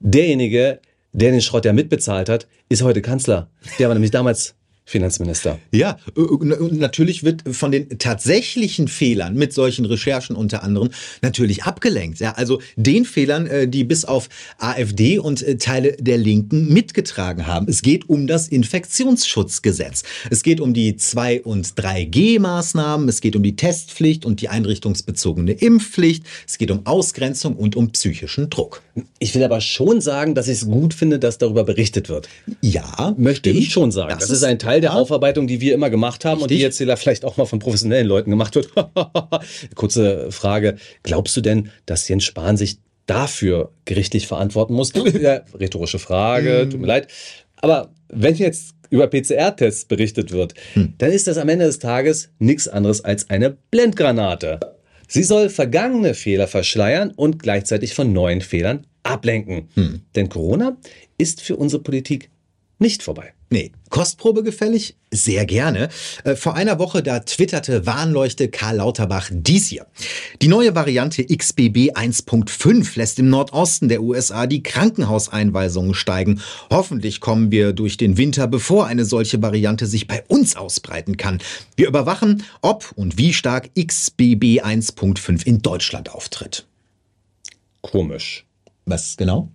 derjenige, der den Schrott ja mitbezahlt hat, ist heute Kanzler. Der war nämlich damals Finanzminister. Ja, äh, natürlich wird von den tatsächlichen Fehlern mit solchen Recherchen unter anderem natürlich abgelenkt. Ja, also den Fehlern, äh, die bis auf AfD und äh, Teile der Linken mitgetragen haben. Es geht um das Infektionsschutzgesetz. Es geht um die 2 und 3G-Maßnahmen. Es geht um die Testpflicht und die einrichtungsbezogene Impfpflicht. Es geht um Ausgrenzung und um psychischen Druck. Ich will aber schon sagen, dass ich es gut finde, dass darüber berichtet wird. Ja, möchte ich schon sagen. Das, das ist ein Teil Teil der Aufarbeitung, die wir immer gemacht haben Richtig. und die jetzt vielleicht auch mal von professionellen Leuten gemacht wird. Kurze Frage. Glaubst du denn, dass Jens Spahn sich dafür gerichtlich verantworten muss? ja, rhetorische Frage, hm. tut mir leid. Aber wenn jetzt über PCR-Tests berichtet wird, hm. dann ist das am Ende des Tages nichts anderes als eine Blendgranate. Sie soll vergangene Fehler verschleiern und gleichzeitig von neuen Fehlern ablenken. Hm. Denn Corona ist für unsere Politik nicht vorbei. Nee, Kostprobe gefällig? Sehr gerne. Äh, vor einer Woche, da twitterte Warnleuchte Karl Lauterbach dies hier. Die neue Variante XBB 1.5 lässt im Nordosten der USA die Krankenhauseinweisungen steigen. Hoffentlich kommen wir durch den Winter, bevor eine solche Variante sich bei uns ausbreiten kann. Wir überwachen, ob und wie stark XBB 1.5 in Deutschland auftritt. Komisch. Was genau?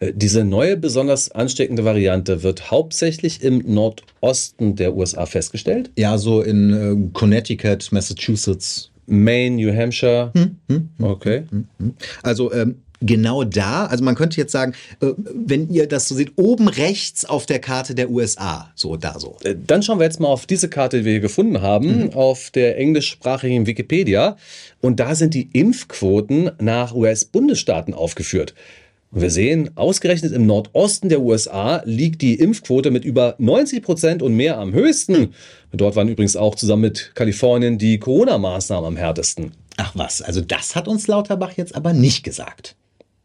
Äh, diese neue, besonders ansteckende Variante wird hauptsächlich im Nordosten der USA festgestellt. Ja, so in äh, Connecticut, Massachusetts. Maine, New Hampshire. Hm, hm, hm okay. Hm, hm. Also ähm, genau da, also man könnte jetzt sagen, äh, wenn ihr das so seht, oben rechts auf der Karte der USA, so da so. Äh, dann schauen wir jetzt mal auf diese Karte, die wir hier gefunden haben, mhm. auf der englischsprachigen Wikipedia. Und da sind die Impfquoten nach US-Bundesstaaten aufgeführt. Und wir sehen, ausgerechnet im Nordosten der USA liegt die Impfquote mit über 90 Prozent und mehr am höchsten. Dort waren übrigens auch zusammen mit Kalifornien die Corona-Maßnahmen am härtesten. Ach was, also das hat uns Lauterbach jetzt aber nicht gesagt.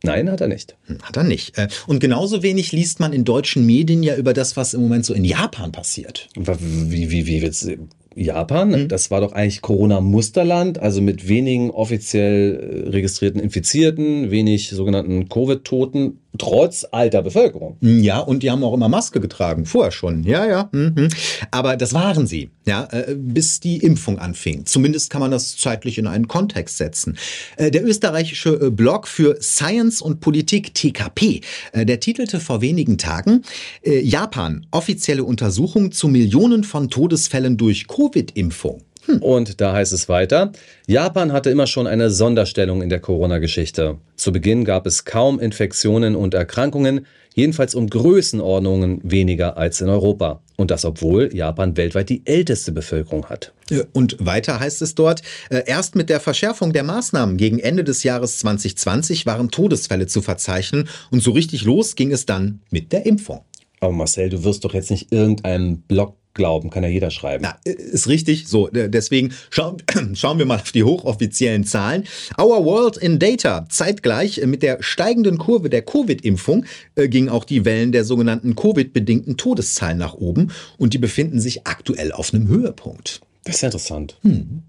Nein, hat er nicht. Hm, hat er nicht. Äh, und genauso wenig liest man in deutschen Medien ja über das, was im Moment so in Japan passiert. Wie, wie, wie, wie Japan, mhm. das war doch eigentlich Corona-Musterland, also mit wenigen offiziell äh, registrierten Infizierten, wenig sogenannten Covid-Toten trotz alter Bevölkerung. Ja, und die haben auch immer Maske getragen, vorher schon. Ja, ja. Mhm. Aber das waren sie, ja, äh, bis die Impfung anfing. Zumindest kann man das zeitlich in einen Kontext setzen. Äh, der österreichische äh, Blog für Science und Politik TKP, der titelte vor wenigen Tagen Japan offizielle Untersuchung zu Millionen von Todesfällen durch Covid-Impfung. Und da heißt es weiter, Japan hatte immer schon eine Sonderstellung in der Corona-Geschichte. Zu Beginn gab es kaum Infektionen und Erkrankungen, jedenfalls um Größenordnungen weniger als in Europa. Und das obwohl Japan weltweit die älteste Bevölkerung hat. Und weiter heißt es dort, äh, erst mit der Verschärfung der Maßnahmen gegen Ende des Jahres 2020 waren Todesfälle zu verzeichnen und so richtig los ging es dann mit der Impfung. Aber Marcel, du wirst doch jetzt nicht irgendeinem Blog glauben, kann ja jeder schreiben. Na, ist richtig. So, deswegen schauen, schauen wir mal auf die hochoffiziellen Zahlen. Our World in Data. Zeitgleich äh, mit der steigenden Kurve der Covid-Impfung äh, gingen auch die Wellen der sogenannten Covid-bedingten Todeszahlen nach oben und die befinden sich aktuell auf einem Höhepunkt. Das ist ja interessant.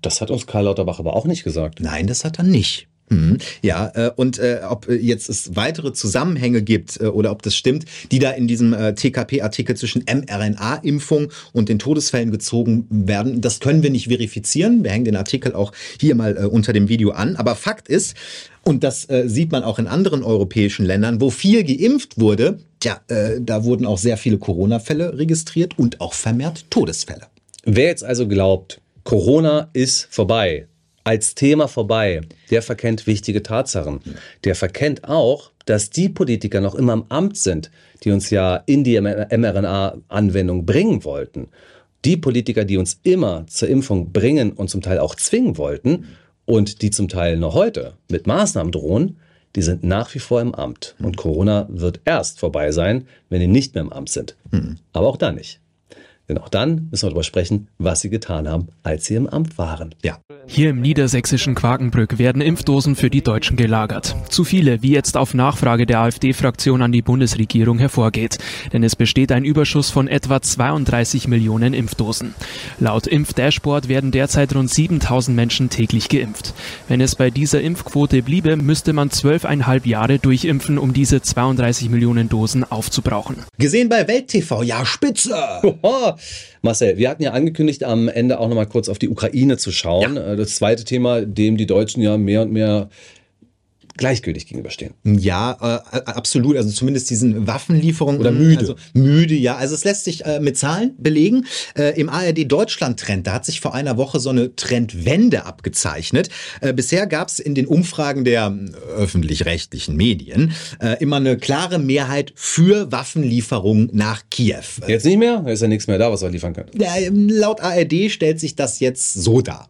Das hat uns Karl Lauterbach aber auch nicht gesagt. Nein, das hat er nicht. Mhm. Ja, äh, und äh, ob äh, jetzt es weitere Zusammenhänge gibt äh, oder ob das stimmt, die da in diesem äh, TKP-Artikel zwischen mRNA-Impfung und den Todesfällen gezogen werden, das können wir nicht verifizieren. Wir hängen den Artikel auch hier mal äh, unter dem Video an. Aber Fakt ist, und das äh, sieht man auch in anderen europäischen Ländern, wo viel geimpft wurde, tja, äh, da wurden auch sehr viele Corona-Fälle registriert und auch vermehrt Todesfälle. Wer jetzt also glaubt, Corona ist vorbei, als Thema vorbei, der verkennt wichtige Tatsachen. Der verkennt auch, dass die Politiker noch immer im Amt sind, die uns ja in die mRNA-Anwendung bringen wollten. Die Politiker, die uns immer zur Impfung bringen und zum Teil auch zwingen wollten und die zum Teil noch heute mit Maßnahmen drohen, die sind nach wie vor im Amt. Und Corona wird erst vorbei sein, wenn die nicht mehr im Amt sind. Aber auch da nicht. Denn auch dann müssen wir darüber sprechen, was sie getan haben, als sie im Amt waren. Ja. Hier im niedersächsischen Quakenbrück werden Impfdosen für die Deutschen gelagert. Zu viele, wie jetzt auf Nachfrage der AfD-Fraktion an die Bundesregierung hervorgeht. Denn es besteht ein Überschuss von etwa 32 Millionen Impfdosen. Laut Impfdashboard werden derzeit rund 7000 Menschen täglich geimpft. Wenn es bei dieser Impfquote bliebe, müsste man zwölfeinhalb Jahre durchimpfen, um diese 32 Millionen Dosen aufzubrauchen. Gesehen bei Welt TV, ja, spitze! Marcel, wir hatten ja angekündigt, am Ende auch nochmal kurz auf die Ukraine zu schauen. Äh, Das zweite Thema, dem die Deutschen ja mehr und mehr gleichgültig gegenüberstehen. Ja, äh, absolut. Also zumindest diesen Waffenlieferungen. Oder müde. Also müde, ja. Also es lässt sich äh, mit Zahlen belegen. Äh, Im ARD Deutschland-Trend, da hat sich vor einer Woche so eine Trendwende abgezeichnet. Äh, bisher gab es in den Umfragen der äh, öffentlich-rechtlichen Medien äh, immer eine klare Mehrheit für Waffenlieferungen nach Kiew. Jetzt nicht mehr? Da ist ja nichts mehr da, was wir liefern können. Ja, ähm, laut ARD stellt sich das jetzt so dar.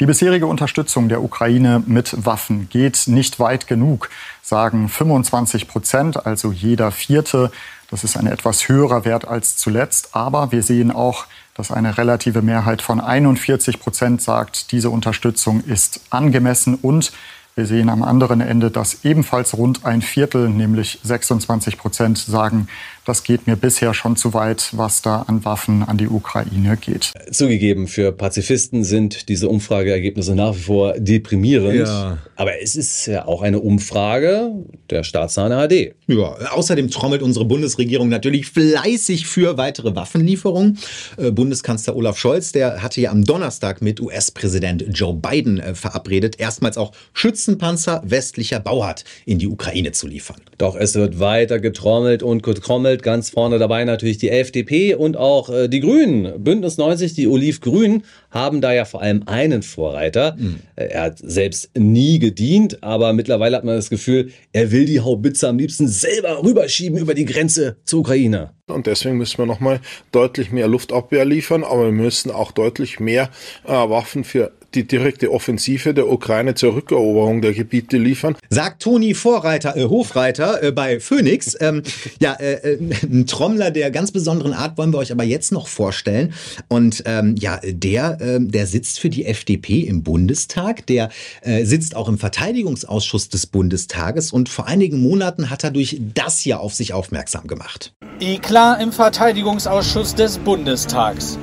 Die bisherige Unterstützung der Ukraine mit Waffen geht nicht weit genug, sagen 25 Prozent, also jeder Vierte. Das ist ein etwas höherer Wert als zuletzt. Aber wir sehen auch, dass eine relative Mehrheit von 41 Prozent sagt, diese Unterstützung ist angemessen und wir sehen am anderen Ende, dass ebenfalls rund ein Viertel, nämlich 26 Prozent, sagen, das geht mir bisher schon zu weit, was da an Waffen an die Ukraine geht. Zugegeben, für Pazifisten sind diese Umfrageergebnisse nach wie vor deprimierend. Ja. Aber es ist ja auch eine Umfrage der staatsnahen ARD. Ja, außerdem trommelt unsere Bundesregierung natürlich fleißig für weitere Waffenlieferungen. Äh, Bundeskanzler Olaf Scholz, der hatte ja am Donnerstag mit US-Präsident Joe Biden äh, verabredet, erstmals auch Schützenpanzer westlicher Bauart in die Ukraine zu liefern. Doch es wird weiter getrommelt und getrommelt. Ganz vorne dabei natürlich die FDP und auch äh, die Grünen. Bündnis 90, die Olivgrünen, haben da ja vor allem einen Vorreiter. Äh, Er hat selbst nie gedient, aber mittlerweile hat man das Gefühl, er will die Haubitze am liebsten selber rüberschieben über die Grenze zur Ukraine. Und deswegen müssen wir nochmal deutlich mehr Luftabwehr liefern, aber wir müssen auch deutlich mehr äh, Waffen für die direkte Offensive der Ukraine zur Rückeroberung der Gebiete liefern. Sagt Toni Vorreiter, äh, Hofreiter äh, bei Phoenix. Ähm, ja, äh, äh, ein Trommler der ganz besonderen Art wollen wir euch aber jetzt noch vorstellen. Und ähm, ja, der, ähm, der sitzt für die FDP im Bundestag. Der äh, sitzt auch im Verteidigungsausschuss des Bundestages. Und vor einigen Monaten hat er durch das hier auf sich aufmerksam gemacht. Eklat im Verteidigungsausschuss des Bundestags.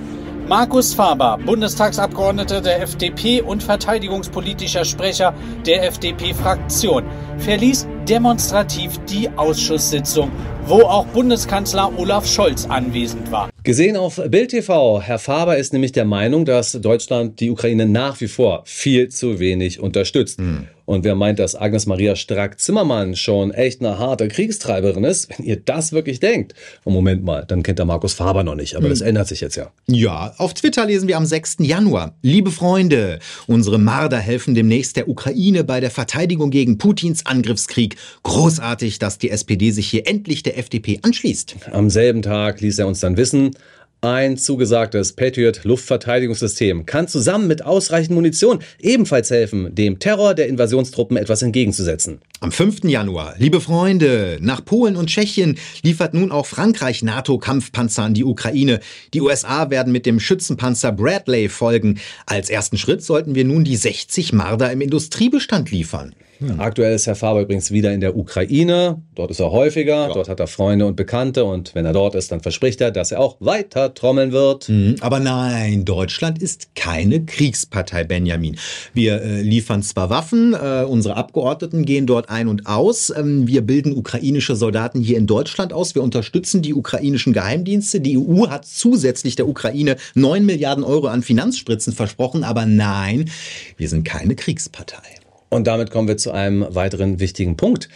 Markus Faber, Bundestagsabgeordneter der FDP und verteidigungspolitischer Sprecher der FDP-Fraktion, verließ demonstrativ die Ausschusssitzung, wo auch Bundeskanzler Olaf Scholz anwesend war. Gesehen auf Bild TV, Herr Faber ist nämlich der Meinung, dass Deutschland die Ukraine nach wie vor viel zu wenig unterstützt. Und wer meint, dass Agnes Maria Strack-Zimmermann schon echt eine harte Kriegstreiberin ist, wenn ihr das wirklich denkt, und Moment mal, dann kennt der Markus Faber noch nicht, aber Hm. das ändert sich jetzt ja. Ja, auf Twitter lesen wir am 6. Januar. Liebe Freunde, unsere Marder helfen demnächst der Ukraine bei der Verteidigung gegen Putins Angriffskrieg. Großartig, dass die SPD sich hier endlich der FDP anschließt. Am selben Tag ließ er uns dann wissen, ein zugesagtes Patriot-Luftverteidigungssystem kann zusammen mit ausreichend Munition ebenfalls helfen, dem Terror der Invasionstruppen etwas entgegenzusetzen. Am 5. Januar, liebe Freunde, nach Polen und Tschechien liefert nun auch Frankreich NATO-Kampfpanzer an die Ukraine. Die USA werden mit dem Schützenpanzer Bradley folgen. Als ersten Schritt sollten wir nun die 60 Marder im Industriebestand liefern. Aktuell ist Herr Faber übrigens wieder in der Ukraine. Dort ist er häufiger, dort hat er Freunde und Bekannte und wenn er dort ist, dann verspricht er, dass er auch weiter trommeln wird. Mhm, Aber nein, Deutschland ist keine Kriegspartei, Benjamin. Wir äh, liefern zwar Waffen, äh, unsere Abgeordneten gehen dort ein und aus. Ähm, wir bilden ukrainische Soldaten hier in Deutschland aus. Wir unterstützen die ukrainischen Geheimdienste. Die EU hat zusätzlich der Ukraine 9 Milliarden Euro an Finanzspritzen versprochen. Aber nein, wir sind keine Kriegspartei. Und damit kommen wir zu einem weiteren wichtigen Punkt.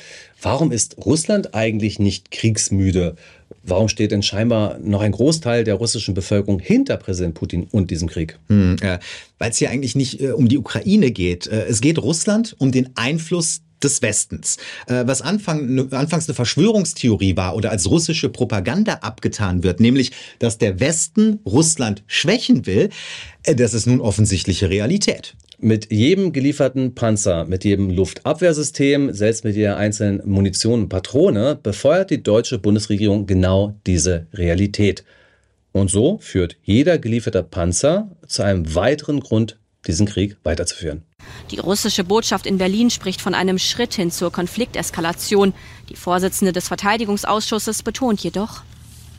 Warum ist Russland eigentlich nicht kriegsmüde? Warum steht denn scheinbar noch ein Großteil der russischen Bevölkerung hinter Präsident Putin und diesem Krieg? Hm, äh, Weil es hier eigentlich nicht äh, um die Ukraine geht. Äh, es geht Russland um den Einfluss des Westens. Äh, was Anfang, ne, anfangs eine Verschwörungstheorie war oder als russische Propaganda abgetan wird, nämlich, dass der Westen Russland schwächen will, äh, das ist nun offensichtliche Realität. Mit jedem gelieferten Panzer, mit jedem Luftabwehrsystem, selbst mit jeder einzelnen Munition und Patrone, befeuert die deutsche Bundesregierung genau diese Realität. Und so führt jeder gelieferte Panzer zu einem weiteren Grund, diesen Krieg weiterzuführen. Die russische Botschaft in Berlin spricht von einem Schritt hin zur Konflikteskalation. Die Vorsitzende des Verteidigungsausschusses betont jedoch,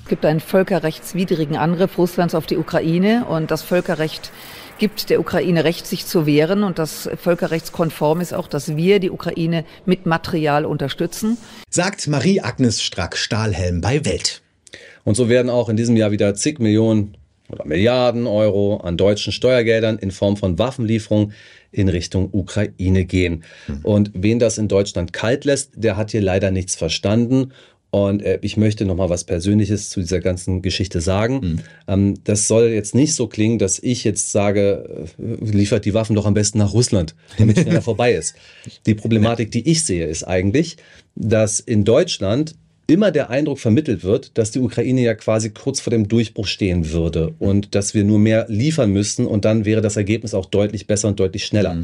Es gibt einen völkerrechtswidrigen Angriff Russlands auf die Ukraine und das Völkerrecht gibt der Ukraine Recht, sich zu wehren und das völkerrechtskonform ist auch, dass wir die Ukraine mit Material unterstützen. Sagt Marie-Agnes Strack-Stahlhelm bei Welt. Und so werden auch in diesem Jahr wieder zig Millionen oder Milliarden Euro an deutschen Steuergeldern in Form von Waffenlieferungen in Richtung Ukraine gehen. Und wen das in Deutschland kalt lässt, der hat hier leider nichts verstanden. Und äh, ich möchte noch mal was Persönliches zu dieser ganzen Geschichte sagen. Ähm, das soll jetzt nicht so klingen, dass ich jetzt sage, äh, liefert die Waffen doch am besten nach Russland, damit schneller vorbei ist. Die Problematik, die ich sehe, ist eigentlich, dass in Deutschland immer der Eindruck vermittelt wird, dass die Ukraine ja quasi kurz vor dem Durchbruch stehen würde und dass wir nur mehr liefern müssten und dann wäre das Ergebnis auch deutlich besser und deutlich schneller.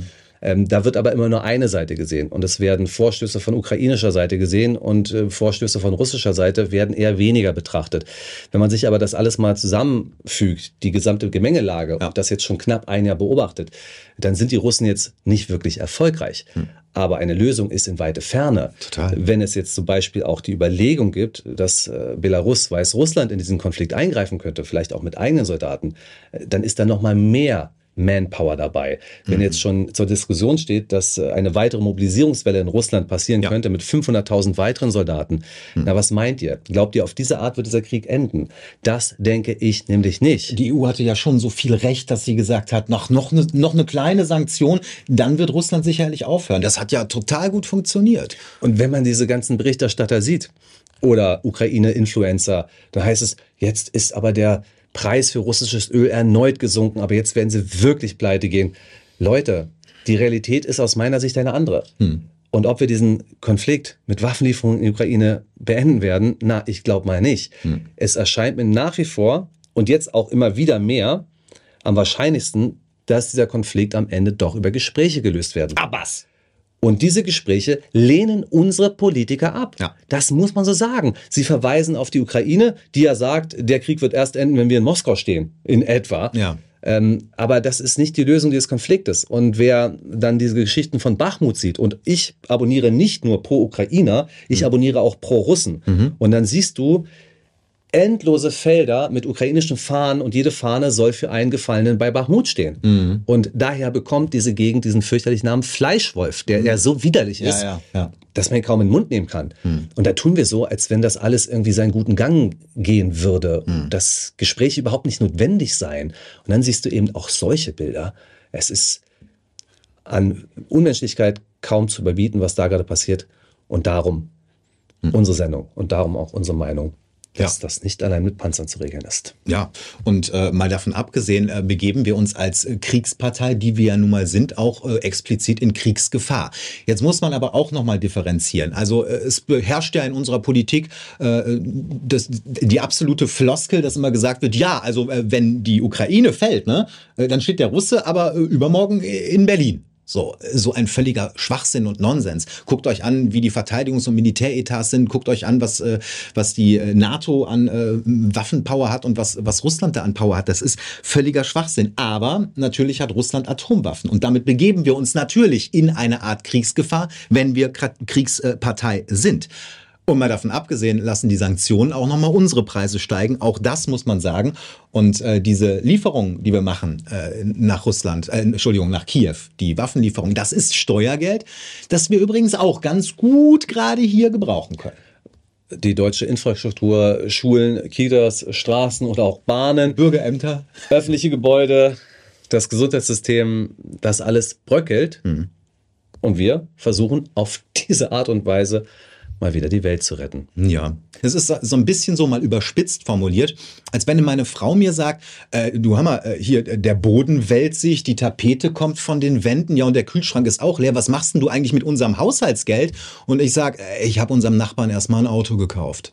Ähm, da wird aber immer nur eine Seite gesehen und es werden Vorstöße von ukrainischer Seite gesehen und äh, Vorstöße von russischer Seite werden eher weniger betrachtet. Wenn man sich aber das alles mal zusammenfügt, die gesamte Gemengelage und das jetzt schon knapp ein Jahr beobachtet, dann sind die Russen jetzt nicht wirklich erfolgreich. Aber eine Lösung ist in weite Ferne. Total. Wenn es jetzt zum Beispiel auch die Überlegung gibt, dass äh, Belarus, Weißrussland in diesen Konflikt eingreifen könnte, vielleicht auch mit eigenen Soldaten, äh, dann ist da noch mal mehr Manpower dabei. Wenn jetzt schon zur Diskussion steht, dass äh, eine weitere Mobilisierungswelle in Russland passieren könnte mit 500.000 weiteren Soldaten, na was meint ihr? Glaubt ihr, auf diese Art wird dieser Krieg enden? Das denke ich nämlich nicht. Die EU hatte ja schon so viel Recht, dass sie gesagt hat, noch, noch, eine, noch eine kleine Sanktion, dann wird Russland sicherlich aufhören. Das hat ja total gut funktioniert. Und wenn man diese ganzen Berichterstatter sieht oder Ukraine-Influencer, da heißt es, jetzt ist aber der Preis für russisches Öl erneut gesunken, aber jetzt werden sie wirklich pleite gehen. Leute, die Realität ist aus meiner Sicht eine andere. Und ob wir diesen Konflikt mit Waffenlieferungen in die Ukraine beenden werden, na, ich glaube mal nicht. Es erscheint mir nach wie vor und jetzt auch immer wieder mehr am wahrscheinlichsten, dass dieser Konflikt am Ende doch über Gespräche gelöst werden. Abbas! Und diese Gespräche lehnen unsere Politiker ab. Das muss man so sagen. Sie verweisen auf die Ukraine, die ja sagt, der Krieg wird erst enden, wenn wir in Moskau stehen. In etwa. Ja. Ähm, aber das ist nicht die Lösung dieses Konfliktes. Und wer dann diese Geschichten von Bachmut sieht, und ich abonniere nicht nur pro Ukrainer, ich abonniere auch pro Russen. Und dann siehst du, endlose Felder mit ukrainischen Fahnen und jede Fahne soll für einen Gefallenen bei Bachmut stehen. Und daher bekommt diese Gegend diesen fürchterlichen Namen Fleischwolf, der ja so widerlich Ja, ist, ja, ja. dass man ihn kaum in den Mund nehmen kann. Und da tun wir so, als wenn das alles irgendwie seinen guten Gang gehen würde. Dass Gespräche überhaupt nicht notwendig seien. Und dann siehst du eben auch solche Bilder. Es ist an Unmenschlichkeit kaum zu überbieten, was da gerade passiert. Und darum unsere Sendung und darum auch unsere Meinung dass das nicht allein mit Panzern zu regeln ist. Ja, und äh, mal davon abgesehen, äh, begeben wir uns als äh, Kriegspartei, die wir ja nun mal sind, auch äh, explizit in Kriegsgefahr. Jetzt muss man aber auch nochmal differenzieren. Also äh, es herrscht ja in unserer Politik äh, das, die absolute Floskel, dass immer gesagt wird, ja, also äh, wenn die Ukraine fällt, ne, äh, dann steht der Russe aber äh, übermorgen in Berlin. So, so ein völliger Schwachsinn und Nonsens. Guckt euch an, wie die Verteidigungs- und Militäretats sind. Guckt euch an, was, äh, was die äh, NATO an äh, Waffenpower hat und was, was Russland da an Power hat. Das ist völliger Schwachsinn. Aber natürlich hat Russland Atomwaffen. Und damit begeben wir uns natürlich in eine Art Kriegsgefahr, wenn wir Kriegspartei sind. Und mal davon abgesehen, lassen die Sanktionen auch nochmal unsere Preise steigen. Auch das muss man sagen. Und äh, diese Lieferung, die wir machen äh, nach Russland, äh, Entschuldigung, nach Kiew, die Waffenlieferung, das ist Steuergeld, das wir übrigens auch ganz gut gerade hier gebrauchen können die deutsche Infrastruktur, Schulen, Kitas, Straßen oder auch Bahnen, Bürgerämter, öffentliche Gebäude, das Gesundheitssystem, das alles bröckelt. Mhm. Und wir versuchen auf diese Art und Weise mal wieder die Welt zu retten. Ja, es ist so ein bisschen so mal überspitzt formuliert, als wenn meine Frau mir sagt, äh, du Hammer, äh, hier, der Boden wälzt sich, die Tapete kommt von den Wänden, ja und der Kühlschrank ist auch leer, was machst denn du eigentlich mit unserem Haushaltsgeld? Und ich sage, äh, ich habe unserem Nachbarn erstmal ein Auto gekauft.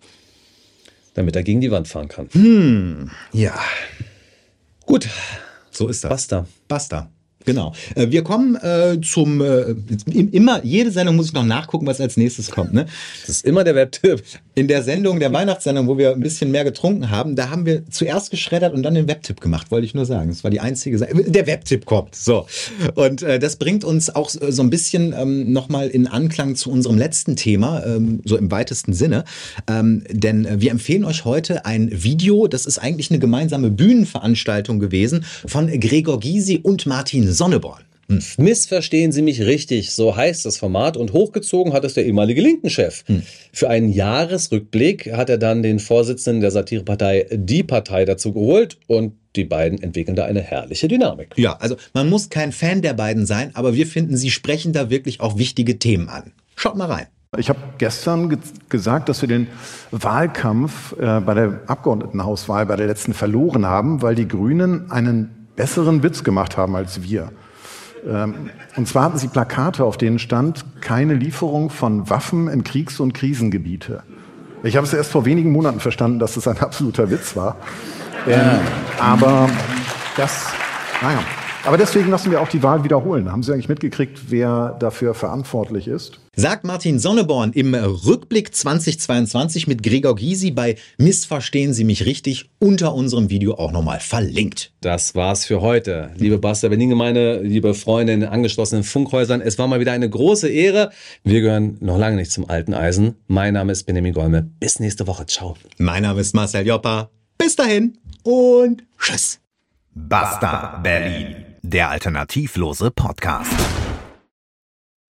Damit er gegen die Wand fahren kann. Hm, ja. Gut. So ist das. Basta. Basta. Genau. Äh, wir kommen äh, zum äh, immer jede Sendung muss ich noch nachgucken, was als nächstes kommt. Ne? Das ist immer der Webtipp. In der Sendung der Weihnachtssendung, wo wir ein bisschen mehr getrunken haben, da haben wir zuerst geschreddert und dann den Webtipp gemacht. Wollte ich nur sagen. Das war die einzige. Seite. Der Webtipp kommt. So und äh, das bringt uns auch so ein bisschen ähm, noch mal in Anklang zu unserem letzten Thema, ähm, so im weitesten Sinne. Ähm, denn äh, wir empfehlen euch heute ein Video. Das ist eigentlich eine gemeinsame Bühnenveranstaltung gewesen von Gregor Gysi und Martin Sonneborn. Hm. Missverstehen Sie mich richtig, so heißt das Format und hochgezogen hat es der ehemalige Linken-Chef. Hm. Für einen Jahresrückblick hat er dann den Vorsitzenden der Satirepartei Die Partei dazu geholt und die beiden entwickeln da eine herrliche Dynamik. Ja, also man muss kein Fan der beiden sein, aber wir finden, sie sprechen da wirklich auch wichtige Themen an. Schaut mal rein. Ich habe gestern ge gesagt, dass wir den Wahlkampf äh, bei der Abgeordnetenhauswahl bei der letzten verloren haben, weil die Grünen einen besseren Witz gemacht haben als wir. Ähm, und zwar hatten sie Plakate, auf denen stand, keine Lieferung von Waffen in Kriegs- und Krisengebiete. Ich habe es erst vor wenigen Monaten verstanden, dass es das ein absoluter Witz war. Ähm, aber das, naja. Aber deswegen lassen wir auch die Wahl wiederholen. Haben Sie eigentlich mitgekriegt, wer dafür verantwortlich ist? Sagt Martin Sonneborn im Rückblick 2022 mit Gregor Gysi bei Missverstehen Sie mich richtig unter unserem Video auch nochmal verlinkt. Das war's für heute. Liebe Basta Berlin-Gemeinde, liebe Freunde in den angeschlossenen Funkhäusern, es war mal wieder eine große Ehre. Wir gehören noch lange nicht zum alten Eisen. Mein Name ist Benjamin Golme. Bis nächste Woche. Ciao. Mein Name ist Marcel Joppa. Bis dahin und tschüss. Basta Berlin, der alternativlose Podcast.